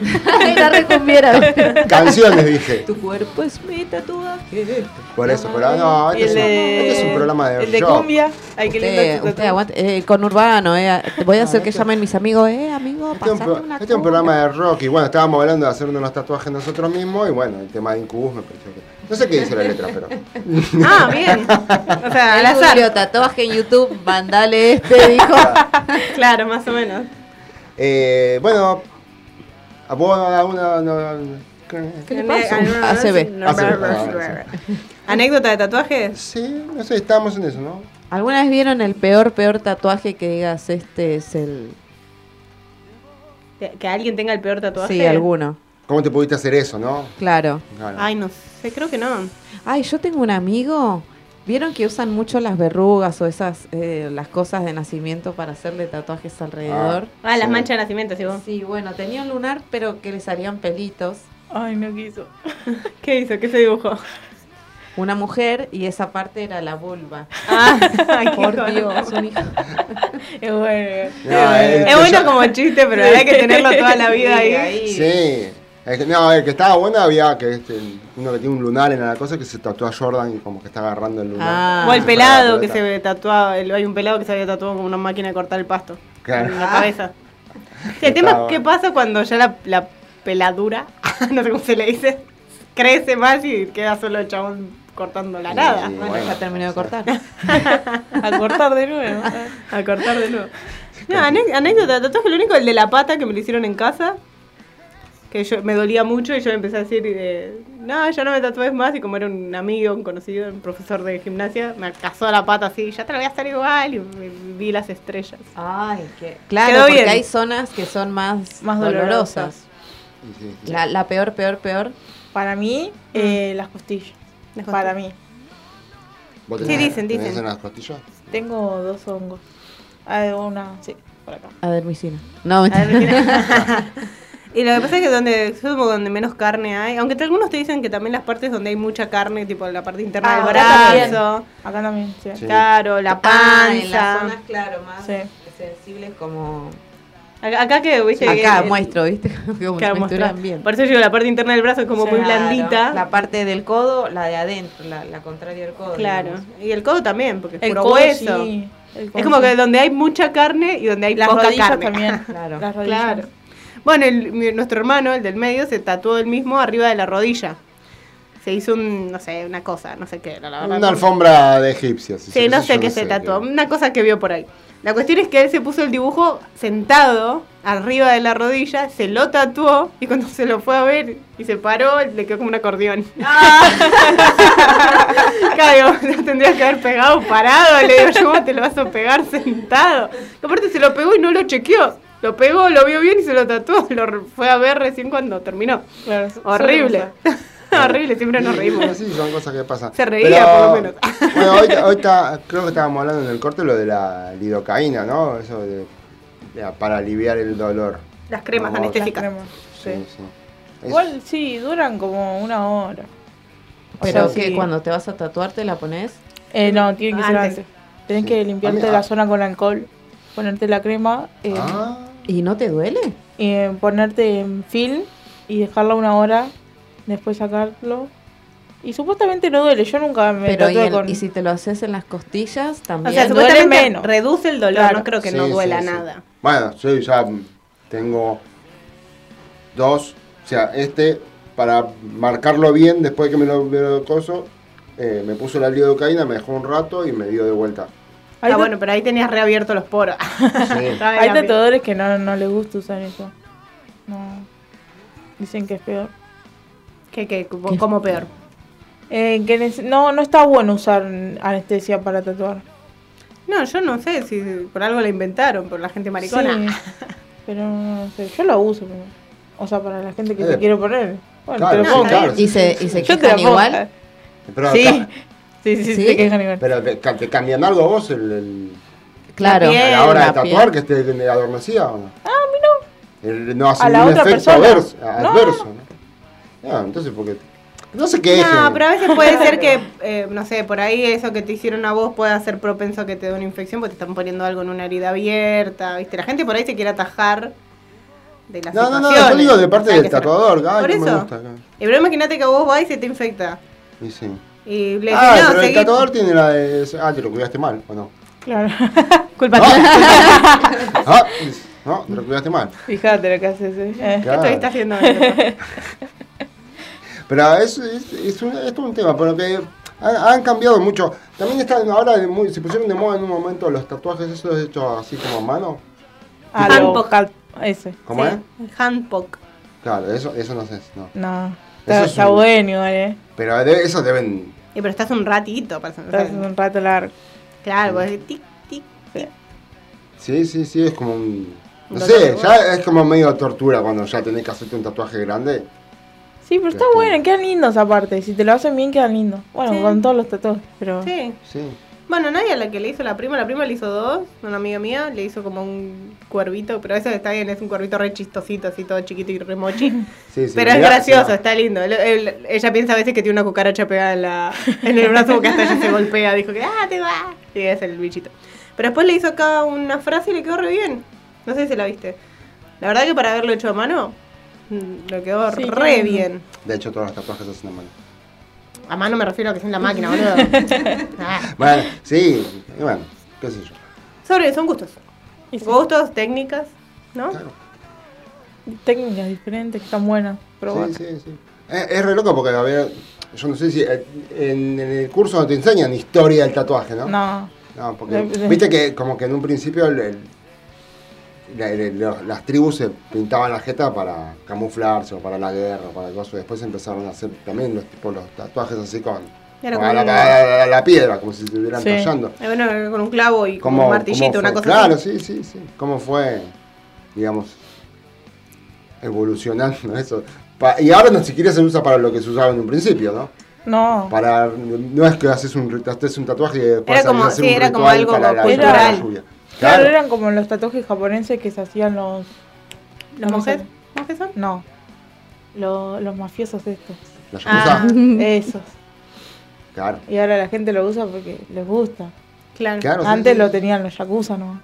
[LAUGHS] La. Canciones, dije. Tu cuerpo es mi tatuaje. Por eso, pero no, este, es, el un, de- este es un programa de El de cumbia. Ay, qué lindo Usted, tu usted tatuaje. aguante. Eh, con Urbano, eh. Voy a hacer que llamen mis amigos, eh, amigo, Este es, un, pasame pro- una este es un programa de rock y bueno, estábamos hablando de hacernos los tatuajes nosotros mismos y bueno, el tema de Incubus me pareció que... No sé qué dice la letra, pero... [LAUGHS] Ah, bien. O sea, al El azar. Julio, tatuaje en YouTube, mandale este, dijo. [LAUGHS] Claro, más o menos. Eh, bueno, a vos a una... no- ¿Qué le pasa? ACB. ACB, ah, ¿Anécdota de tatuajes? Sí, no sé, estábamos en eso, ¿no? ¿Alguna vez vieron el peor, peor tatuaje que digas este es el. Que- Que alguien tenga el peor tatuaje. Sí, alguno. ¿Cómo te pudiste hacer eso, no? Claro. Claro. Ay, no sé, creo que no. Ay, yo tengo un amigo. ¿Vieron que usan mucho las verrugas o esas eh, las cosas de nacimiento para hacerle tatuajes alrededor? Ah, las manchas de nacimiento, sí, vos. Sí, bueno, tenía un lunar, pero que le salían pelitos. Ay, no quiso. [LAUGHS] ¿Qué hizo? ¿Qué se dibujó? Una mujer y esa parte era la vulva. Ah, [LAUGHS] ay, Por joder. Dios, un hijo. [LAUGHS] Es bueno. No, Es bueno yo- como chiste, pero hay que tenerlo toda la vida Sí, ahí. Sí. Que, no, el que estaba bueno había que este, uno que tiene un lunar en la cosa que se tatuó a Jordan y como que está agarrando el lunar. Ah. O el pelado la que se tatuaba, el- hay un pelado que se había tatuado con una máquina de cortar el pasto Claro. en la cabeza. [LAUGHS] Sí, el tema es qué pasa cuando ya la, la peladura, [LAUGHS] no sé cómo se le dice, crece más y queda solo el chabón cortando la nada. Sí, Bueno, bueno, ya terminó de cortar. [LAUGHS] A cortar de nuevo. A cortar de nuevo. No, anécdota tatuaje, lo único el de la pata que me lo hicieron en casa. Que yo me dolía mucho y yo empecé a decir, eh, no, ya no me tatúes más. Y como era un amigo, un conocido, un profesor de gimnasia, me casó la pata así, ya te la voy a hacer igual. Y me- vi las estrellas. Ay, qué. Claro, Quedó porque bien. hay zonas que son más, Más dolorosas. dolorosas. Sí, sí, sí. La, la peor, peor, peor. Para mí, eh, las costillas. Las Para mí. ¿Vos Sí, tenés- dicen, tenés dicen. en las costillas? Tengo dos hongos. Ah, una, sí, por acá. Adermicina. No, mentira. [LAUGHS] y lo que pasa es que donde, donde menos carne hay, aunque te- algunos te dicen que también las partes donde hay mucha carne, tipo la parte interna Ah, del acá también. brazo, Acá también, sí. Sí. claro, la Ah, en las panza. zonas, claro, más Sí. sensibles como... Acá, acá que, viste, Acá que- muestro, ¿viste? [LAUGHS] Como Claro, bien. Por eso digo, la parte interna del brazo es como muy blandita. La parte del codo, la de adentro, la, la contraria del codo. Claro. digamos. Y el codo también, porque es El puro codo, hueso. sí. El Es como que donde hay mucha carne y donde hay Las poca carne. también. [LAUGHS] Claro. Las rodillas. Claro. Bueno, el- mi- nuestro hermano, el del medio, se tatuó el mismo arriba de la rodilla. Se hizo un, no sé, una cosa, no sé qué era, la verdad. Una alfombra de egipcios. Sí, no sé qué se tatuó. Una cosa que vio por ahí. La cuestión es que él se puso el dibujo sentado arriba de la rodilla, se lo tatuó y cuando se lo fue a ver y se paró, le quedó como un acordeón. [LAUGHS] claro, digo, lo tendrías que haber pegado parado. Le digo, ¿cómo te lo vas a pegar sentado? Aparte se lo pegó y no lo chequeó. Lo pegó, lo vio bien y se lo tatuó. [LAUGHS] Lo re- fue a ver recién cuando terminó. Claro, Horrible. [LAUGHS] Horrible, siempre nos reímos. Sí, son cosas que pasan. Se reía, por lo menos. [LAUGHS] bueno, hoy, hoy está- creo que estábamos hablando en el corte lo de la lidocaína, ¿no? Eso de, de- para aliviar el dolor. Las cremas anestésicas. Las cremas, Sí, sí. sí. Es- Igual sí, duran como una hora. Pero sea, que sí. cuando te vas a tatuar te la pones. Eh, no, tiene que ser Antes. Tenés Sí. que limpiarte mí- la ah. zona con alcohol, ponerte la crema, eh, Ah, ¿Y no te duele? eh, ponerte en film y dejarla una hora, después sacarlo. Y supuestamente no duele, yo nunca me Pero ¿y, tatué el- con... y si te lo haces en las costillas O también. sea, duele supuestamente menos. reduce el dolor, Claro. no creo que Sí, no duela sí. nada. Bueno, sí, ya tengo dos. O sea, este, para marcarlo bien, después que me lo, me lo coso, eh, me puso la lidocaína, me dejó un rato y me dio de vuelta. Hay, ah, bueno, pero ahí tenías reabierto los poros. Sí. [LAUGHS] Hay tatuadores que no, no les gusta usar eso. No. Dicen que es peor. ¿Qué, qué, cómo- ¿Cómo peor? Eh, que no, no está bueno usar anestesia para tatuar. No, yo no sé si por algo la inventaron, por la gente maricona. Sí, [LAUGHS] pero no sé, yo lo uso. pero- o sea, para la gente que Eh, se quiere poner. Bueno, claro, te lo sí, pongo. claro, ¿Y se, y se quejan igual? Pero, Sí. Sí, sí, sí, ¿Sí? te igual. pero te cambian algo vos el, el- Claro. La piel. a la hora de la tatuar piel. que esté adormecida o no? Ah, a mí no. El- no hace A la ningún otra efecto persona. adverso. No. adverso, ¿no? Ah, entonces porque No se quejen. No, pero a veces puede ser que, eh, no sé, por ahí eso que te hicieron a vos pueda ser propenso a que te dé una infección porque te están poniendo algo en una herida abierta, ¿viste? La gente por ahí se quiere atajar de las No, no, no, yo digo de parte del que tatuador. Ay, Por no me eso. gusta acá. Y pero imagínate que vos vas y se te infecta. Y sí. Y le Ah, no, pero el tatuador tiene la de. Ah, te lo cuidaste mal, ¿o no? Claro. [LAUGHS] Culpa No. tuya. [LAUGHS] Ah, no, te lo cuidaste mal. Fíjate lo que haces. ¿eh? Claro. ¿Qué haciendo? [LAUGHS] Pero es, es, es, un, es todo un tema, porque han, han cambiado mucho. También están ahora, de muy- se pusieron de moda en un momento los tatuajes esos hechos así como a mano. Ah, cal- ese. ¿Cómo Sí, es? Handpoke. Claro, eso, eso no sé. No. No. Eso Está, es está un- bueno igual, eh. Pero de, eso deben. Y pero estás un ratito para Estás un rato largo. Claro, pues tic, tic. Sí, sí, sí, es como un. No Un sé, ya es como medio tortura cuando ya tenés que hacerte un tatuaje grande. Sí, pero está bueno, quedan lindos aparte. Si te lo hacen bien, quedan lindos. Bueno, Sí. con todos los tatuajes, pero. Sí. Sí. Bueno, nadie a la que le hizo la prima, la prima le hizo dos, una amiga mía le hizo como un cuervito, pero eso está bien, es un cuervito re chistosito, así todo chiquito y remochi. [LAUGHS] Sí, sí, pero es gracioso, está lindo. Él- él- ella piensa a veces que tiene una cucaracha pegada en, la, [LAUGHS] en el brazo porque hasta ella se golpea, dijo que, ah, te va. Y es el bichito. Pero después le hizo acá una frase y le quedó re bien. No sé si la viste. La verdad que para haberlo hecho a mano, mm, le quedó Sí, re bien. De hecho, todos los tatuajes hacen a mano. A mano me refiero a que es en la [LAUGHS] máquina, boludo. Ah. Bueno, sí, y bueno, qué sé yo. Sobre, son gustos. Gustos, técnicas, ¿no? Técnicas diferentes que están buenas. Probar. Sí, sí, sí. Es, es re loco porque, a ver, yo no sé si eh, en, en el curso no te enseñan historia del tatuaje, ¿no? No. No, porque viste que como que en un principio el- las tribus se pintaban la jeta para camuflarse o para la guerra o para cosas. Después empezaron a hacer también los, tipo, los tatuajes así con, Era con como la, la- la- la piedra, como si se estuvieran Sí. tallando. Eh, bueno, con un clavo y como ¿Cómo- un martillito, una cosa Claro, así. sí, sí, sí. ¿Cómo fue, digamos, evolucionando [LAUGHS] eso? Pa- y ahora ni siquiera se usa para lo que se usaba en un principio, ¿no? No. Para, no es que haces un, haces un tatuaje y después Era como- hacer sí, un era como ritual algo para cultural. la lluvia. Claro, Claro. eran como los tatuajes japoneses que se hacían los. ¿Los monjes? ¿Monjes son? No. Lo- los mafiosos estos. ¿Los Ah. [LAUGHS] Esos. Claro. Y ahora la gente lo usa porque les gusta. Claro. Antes sí. lo tenían los yakuza, ¿no?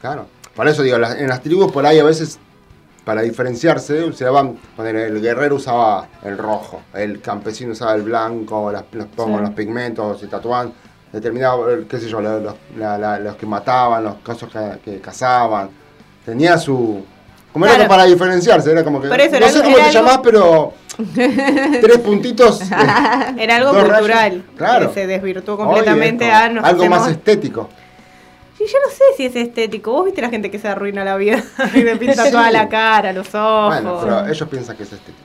Claro. Por eso digo, en las tribus por ahí a veces, para diferenciarse, usaban, poner, el guerrero usaba el rojo, el campesino usaba el blanco, las, los, pongo Sí. los pigmentos, se tatuaban, determinado, eh, qué sé yo, los, los- la- la- los que mataban, los casos que, que cazaban. Tenía su... Como era para diferenciarse, era como que... Por eso no era sé cómo te algo- llamás, pero... [LAUGHS] tres puntitos. eh, [LAUGHS] Era algo cultural. Claro. Que se desvirtuó completamente a nos Algo más estético. Sí, yo no sé si es estético. Vos viste la gente que se arruina la vida [LAUGHS] y le pinta Sí. toda la cara, los ojos. Bueno, pero ellos piensan que es estético.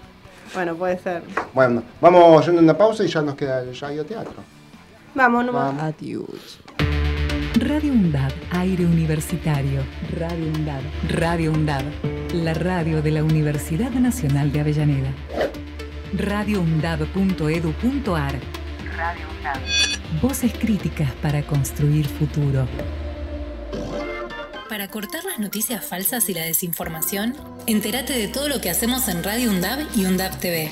Bueno, puede ser. Bueno, vamos yendo a una pausa y ya nos queda el radio teatro. Vamos, nomás. Adiós. Radio UNDAB, aire universitario. Radio UNDAB. Radio UNDAB, la radio de la Universidad Nacional de Avellaneda. radioundab.edu.ar Radio UNDAB. Voces críticas para construir futuro. Para cortar las noticias falsas y la desinformación, entérate de todo lo que hacemos en Radio UNDAB y UNDAB TV.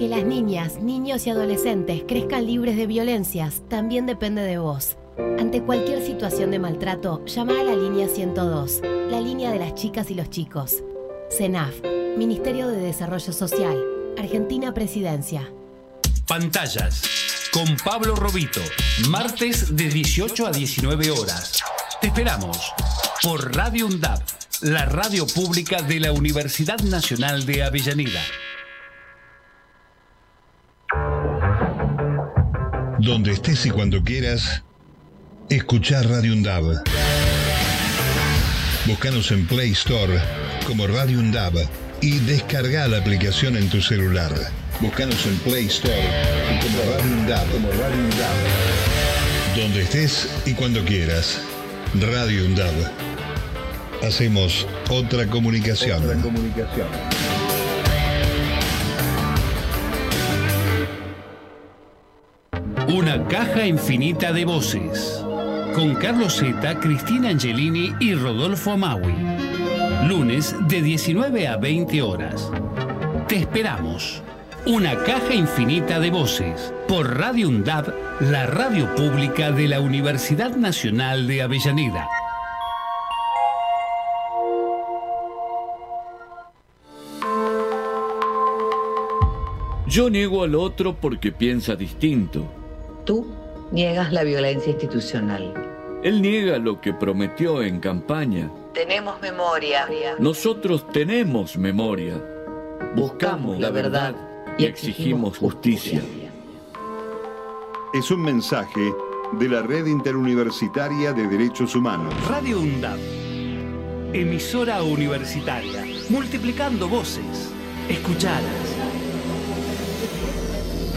Que las niñas, niños y adolescentes crezcan libres de violencias también depende de vos. Ante cualquier situación de maltrato, llama a la línea 102, la línea de las chicas y los chicos. CENAF, Ministerio de Desarrollo Social, Argentina Presidencia. Pantallas, con Pablo Robito, martes de 18 a 19 horas. Te esperamos por Radio UNDAP, la radio pública de la Universidad Nacional de Avellaneda. Donde estés y cuando quieras, escuchar Radio UNDAB. Búscanos en Play Store como Radio UNDAB y descarga la aplicación en tu celular. Búscanos en Play Store como Radio. Como Radio UNDAB. Donde estés y cuando quieras. Radio UNDAB. Hacemos otra comunicación. Otra comunicación. Una caja infinita de voces. Con Carlos Zeta, Cristina Angelini y Rodolfo Amaui. Lunes de 19 a 20 horas. Te esperamos. Una caja infinita de voces. Por Radio UNDAB, la radio pública de la Universidad Nacional de Avellaneda. Yo niego al otro porque piensa distinto. Tú niegas la violencia institucional. Él niega lo que prometió en campaña. Tenemos memoria. Nosotros tenemos memoria. Buscamos la verdad y exigimos justicia. Es un mensaje de la Red Interuniversitaria de Derechos Humanos. Radio UNDAP. Emisora universitaria. Multiplicando voces. Escuchadas.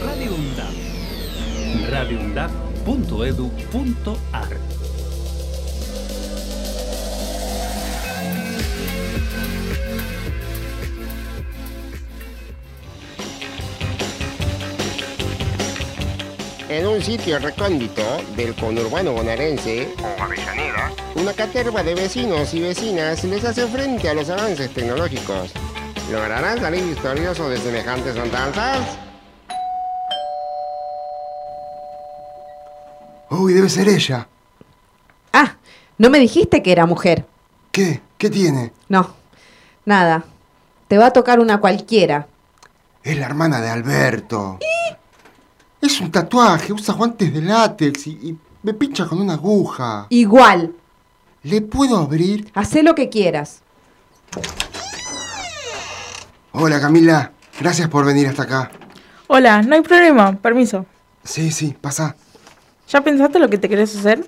Radio UNDAP. radioundap.edu.ar En un sitio recóndito del conurbano bonaerense, o Avellaneda, una caterva de vecinos y vecinas les hace frente a los avances tecnológicos. ¿Lograrán salir victoriosos de semejantes andanzas? Uy, debe ser ella. Ah, no me dijiste que era mujer. ¿Qué? ¿Qué tiene? No, nada. Te va a tocar una cualquiera. Es la hermana de Alberto. Es un tatuaje, usa guantes de látex y, y me pincha con una aguja. Igual. ¿Le puedo abrir? Hacé lo que quieras. Hola Camila, gracias por venir hasta acá. Hola, no hay problema, permiso. Sí, sí, pasa. ¿Ya pensaste lo que te querés hacer?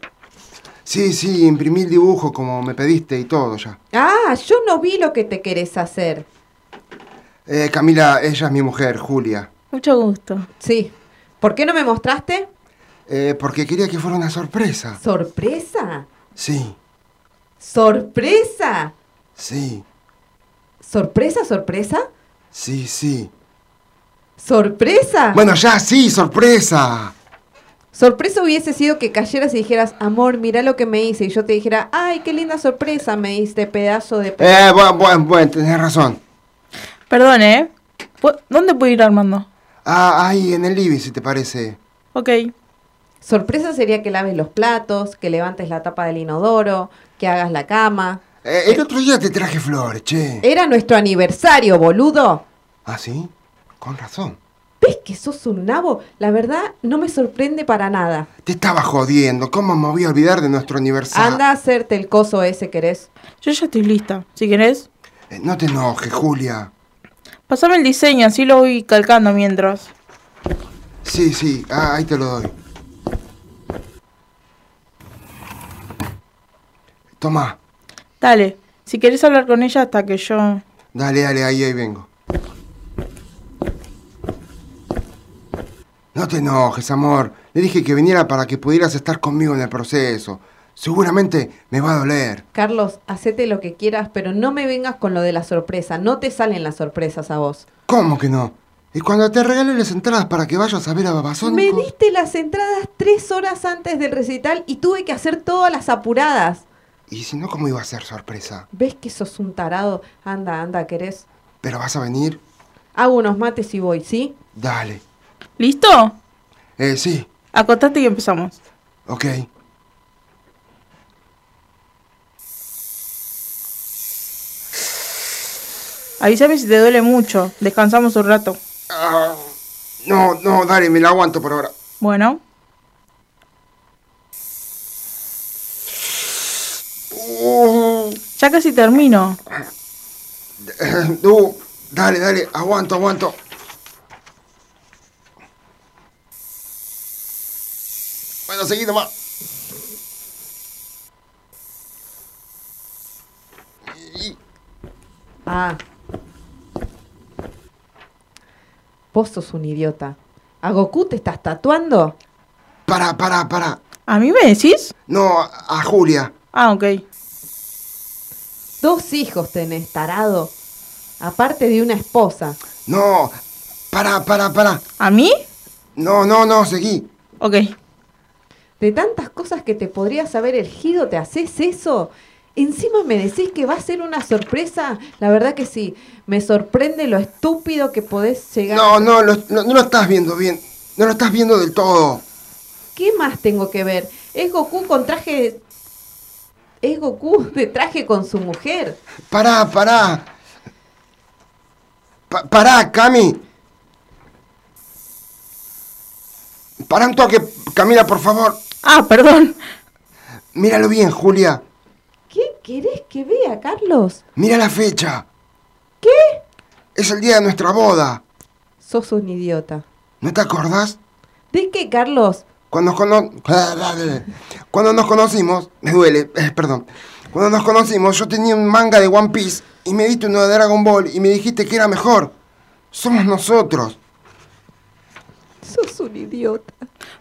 Sí, sí, imprimí el dibujo como me pediste y todo ya. Ah, yo no vi lo que te querés hacer. Eh, Camila, ella es mi mujer, Julia. Mucho gusto. Sí. ¿Por qué no me mostraste? Eh, porque quería que fuera una sorpresa. ¿Sorpresa? Sí, ¿Sorpresa? sí, ¿Sorpresa, sorpresa? sí, sí. ¿Sorpresa? Bueno, ya, sí, sorpresa. Sorpresa hubiese sido que cayeras y dijeras, amor, mira lo que me hice. Y yo te dijera, ay, qué linda sorpresa me diste, pedazo de... Eh, bueno, bueno, bueno, tenés razón. Perdón, ¿eh? ¿Pu- ¿Dónde puedo ir Armando? Ah, ahí en el living, si te parece. Ok. Sorpresa sería que laves los platos, que levantes la tapa del inodoro, que hagas la cama. Eh, el otro día te traje flores, che. Era nuestro aniversario, boludo. ¿Ah, sí? Con razón. ¿Ves que sos un nabo? La verdad, no me sorprende para nada. Te estaba jodiendo. ¿Cómo me voy a olvidar de nuestro aniversario? Anda a hacerte el coso ese, ¿querés? Yo ya estoy lista. Si querés, Eh, no te enojes, Julia. pasame el diseño, así lo voy calcando mientras. Sí, sí, ah, ahí te lo doy. Toma, Dale, si querés hablar con ella hasta que yo... dale, dale, ahí, ahí vengo. No te enojes, amor. Le dije que viniera para que pudieras estar conmigo en el proceso. Seguramente me va a doler. Carlos, hacete lo que quieras, pero no me vengas con lo de la sorpresa. No te salen las sorpresas a vos. ¿Cómo que no? Y cuando te regalé las entradas para que vayas a ver a Me Babasónico... diste las entradas tres horas antes del recital y tuve que hacer todas las apuradas. Y si no, ¿cómo iba a ser sorpresa? ¿Ves que sos un tarado? Anda, anda, ¿querés? ¿Pero vas a venir? Hago unos mates y voy, ¿sí? Dale. ¿Listo? Eh, sí, Acotate y empezamos. ok. Avísame si te duele mucho. Descansamos un rato. Ah, no, no, dale, me la aguanto por ahora. Bueno. Uh, Ya casi termino. uh, dale, dale, aguanto, aguanto. Bueno, seguí nomás. Ah. Vos sos un idiota. ¿A Goku te estás tatuando? Para, para, para. ¿A mí me decís? No, a, a Julia. Ah, ok. Dos hijos tenés, tarado. Aparte de una esposa. No, para, para, para. ¿A mí? No, no, no, seguí. Ok. De tantas cosas que te podrías haber elegido, ¿te haces eso? Encima me decís que va a ser una sorpresa. La verdad que sí. Me sorprende lo estúpido que podés llegar. No, no, lo- no, no lo estás viendo bien. No lo estás viendo del todo. ¿Qué más tengo que ver? Es Goku con traje. Es Goku de traje con su mujer. Pará, pará. Pa- pará, Cami. Pará un toque, Camila, por favor. Ah, perdón. Míralo bien, Julia. ¿Qué querés que vea, Carlos? Mira la fecha. ¿Qué? Es el día de nuestra boda. Sos un idiota. ¿No te acordás? ¿De qué, Carlos? Cuando, cono- [LAUGHS] Cuando nos conocimos, me duele, eh, perdón. Cuando nos conocimos, yo tenía un manga de One Piece y me diste uno de Dragon Ball y me dijiste que era mejor. Somos nosotros. Sos un idiota.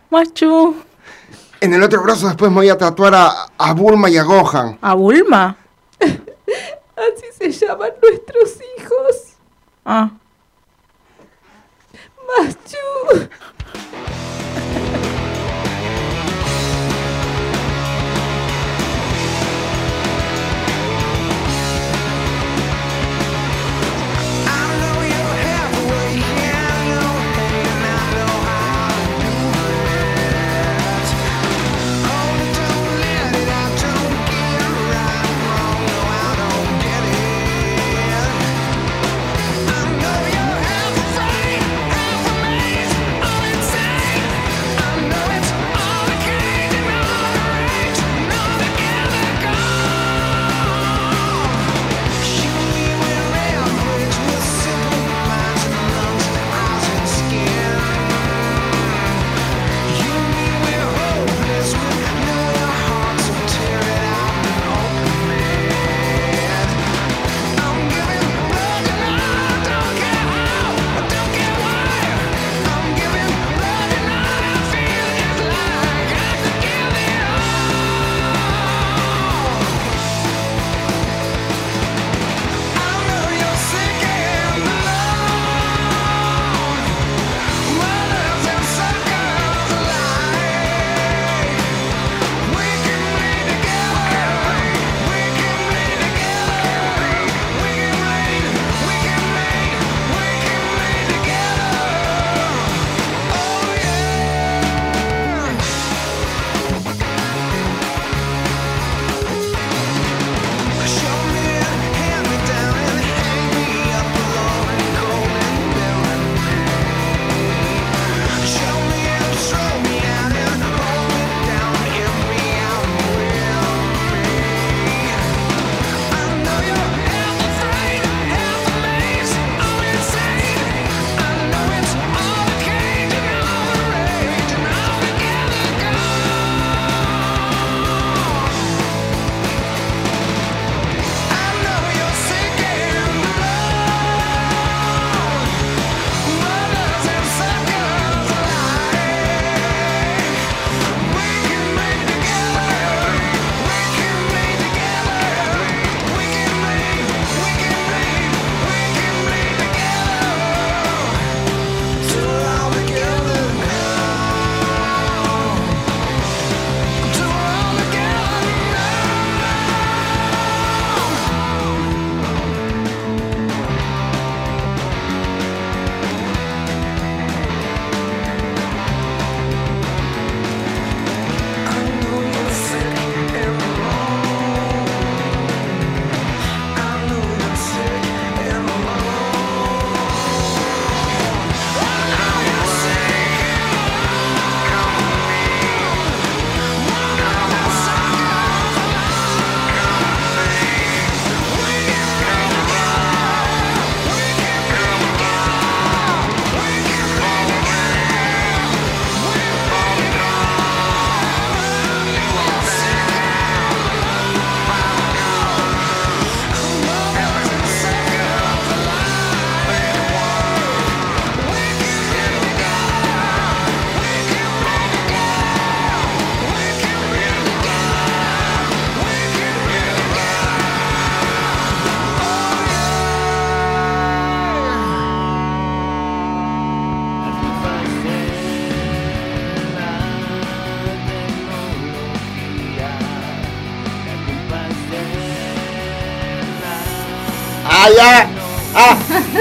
Machu. En el otro brazo después me voy a tatuar a, a Bulma y a Gohan. ¿A Bulma? [LAUGHS] Así se llaman nuestros hijos. Ah. Machu.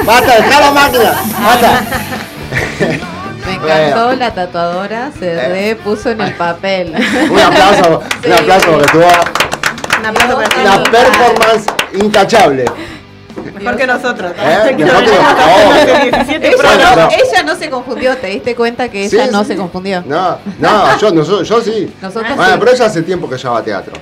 ¡Basta! ¡Dejá la máquina! ¡Basta! Me encantó la tatuadora, se repuso en el papel. Un aplauso, un aplauso porque tuvo Un aplauso para una ti. performance intachable. Mejor que nosotros. ¿Eh? Que Mejor que nosotros nosotros. hace 17 Ella, no, no. ella no se confundió, ¿te diste cuenta que ella Sí, no sí. se confundió? No, no, yo, yo sí. Nosotros bueno, sí. pero ella hace tiempo que ya va a teatro.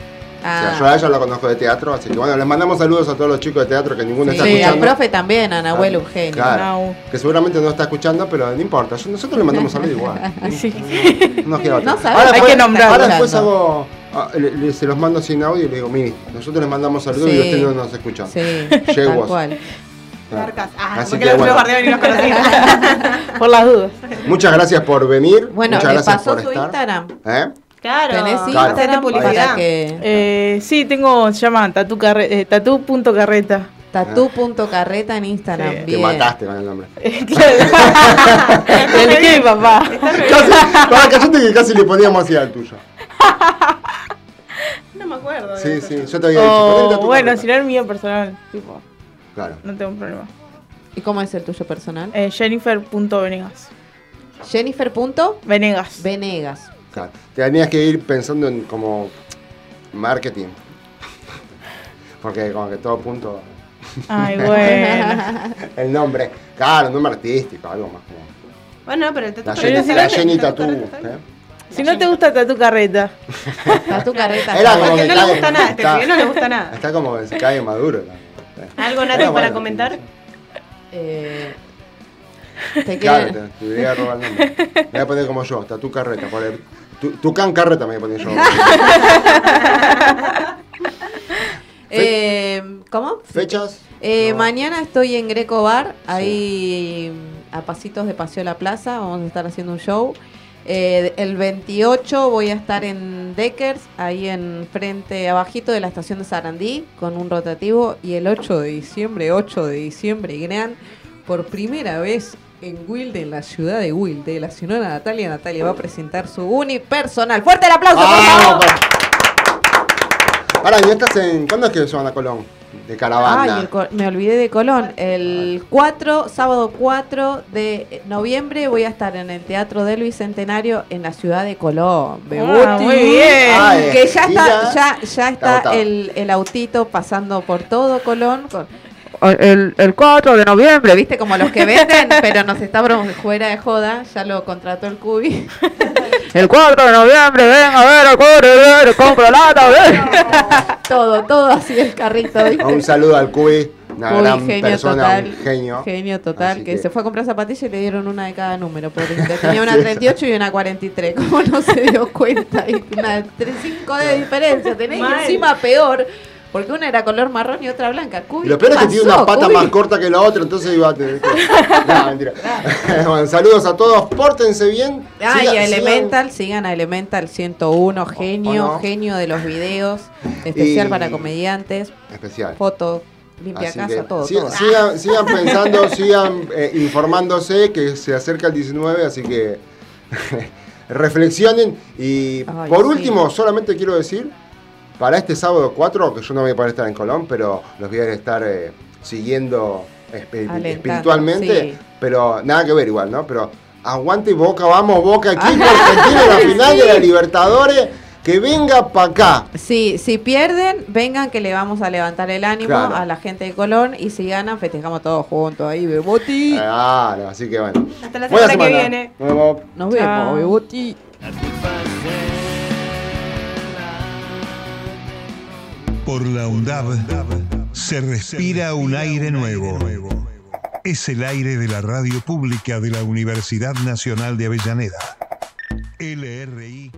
O Ah. sea, yo a ella la conozco de teatro, así que bueno, les mandamos saludos a todos los chicos de teatro que ninguno está Sí, al escuchando. profe también, a Nahuel Eugenio. Claro, que seguramente no está escuchando, pero no importa, nosotros le mandamos saludos igual. [LAUGHS] No, quiero No otro. sabe, ahora hay después, que nombrarlo. Ahora después hago, ah, le- le- se los mando sin audio y le digo, mire, nosotros les mandamos saludos y Sí. ustedes no nos escuchan. Sí, tal cual. Ah, Así porque que bueno. y conocían. [LAUGHS] Por las dudas. Muchas gracias por venir. Bueno, muchas ¿le gracias pasó por su estar. Instagram? ¿Eh? Claro. ¿Tenés Claro. Instagram Hacete publicidad. para que... Eh, sí, tengo, se llama tatu eh, tatu.carreta. Tatu.carreta en Instagram. Sí. Te mataste con el nombre. [LAUGHS] ¿El qué, [LAUGHS] papá? Casi, para callate que casi le poníamos así al tuyo. [LAUGHS] No me acuerdo. Sí, sí, yo te había dicho. O, ponele tatu bueno, si no el mío personal, tipo, Claro. no tengo problema. ¿Y cómo es el tuyo personal? Eh, Jennifer.venegas. Jennifer. punto Venegas. Venegas. Claro. Tenías que ir pensando en como marketing. Porque como que todo punto. Ay, bueno. [LAUGHS] el nombre. Claro, un nombre artístico, algo más como. Bueno, pero el tatu La, Jenny, está la. Jenny Tatu Tatú. ¿eh? Si no te gusta tatu carreta. [LAUGHS] Tatu carreta. Era está como que No le gusta nada, este está- pibe no le gusta nada. Está como que se cae maduro. ¿no? ¿Algo, Pero Nati, para bueno. comentar? Eh, te Claro, te, te voy a robar el nombre. Me voy a poner como yo, Tatú Carreta. por el- Tucán Carreta me voy a poner yo. [LAUGHS] Eh, ¿Cómo? ¿Fechas? Eh, No. Mañana estoy en Greco Bar, ahí mm, a pasitos de Paseo La Plaza, vamos a estar haciendo un show. Eh, el 28 voy a estar en Deckers, ahí en frente, abajito de la estación de Sarandí, con un rotativo. Y el 8 de diciembre, 8 de diciembre, Gran, por primera vez en Wilde, en la ciudad de Wilde, la señora Natalia Natalia va a presentar su unipersonal. ¡Fuerte el aplauso, por favor! Ahora, ¿no estás en. ¿Cuándo es que se van a Colón? De caravana. Ay, el me olvidé de Colón. El 4, sábado 4 de noviembre voy a estar en el Teatro del Bicentenario en la ciudad de Colón. Bebuti. muy bien. Ay, Que ya está, ya- ya, está el, el autito pasando por todo Colón. con- el, el 4 de noviembre, viste, como los que venden, [LAUGHS] pero nos está fuera de joda, ya lo contrató el Cubi. [LAUGHS] El 4 de noviembre, ven a ver, corre, compro lata, ven. todo, todo así el carrito, ¿viste? Un saludo al Cuy, una gran genio persona, total. un genio. Genio total, que, que- se fue a comprar zapatillas y le dieron una de cada número. Porque [LAUGHS] tenía una 38 y una 43. ¿Cómo no se dio cuenta? Y una 5 de diferencia. Tenés Mal. encima peor. Porque una era color marrón y otra blanca. Cubi, Y lo peor es que tiene una pata Cubi? más corta que la otra, entonces iba a tener que. [LAUGHS] No, mentira. [LAUGHS] bueno, saludos a todos, pórtense bien. Ah, y a Elemental, sigan a Elemental 101, genio, ¿O no? genio de los videos, especial Y- para comediantes, Especial. foto, limpia Así casa, que todo, si- todo. Sigan, [LAUGHS] sigan pensando, sigan eh, informándose que se acerca el 19, así que reflexionen. Y Ay, por sí. último, solamente quiero decir, para este sábado 4, que yo no voy a poder estar en Colón, pero los voy a estar eh, siguiendo Alentando, espiritualmente, sí. pero nada que ver igual, ¿no? Pero aguante Boca, vamos Boca, [LAUGHS] equipo argentino en la final de la Libertadores, que venga para acá. Sí, si pierden, vengan que le vamos a levantar el ánimo Claro. a la gente de Colón y si ganan, festejamos todos juntos ahí, Beboti. Claro, así que bueno. Hasta la Buena semana que semana. viene. Nos vemos. Nos vemos, Beboti. Por la UNDAB se respira un aire nuevo. Es el aire de la radio pública de la Universidad Nacional de Avellaneda. LRI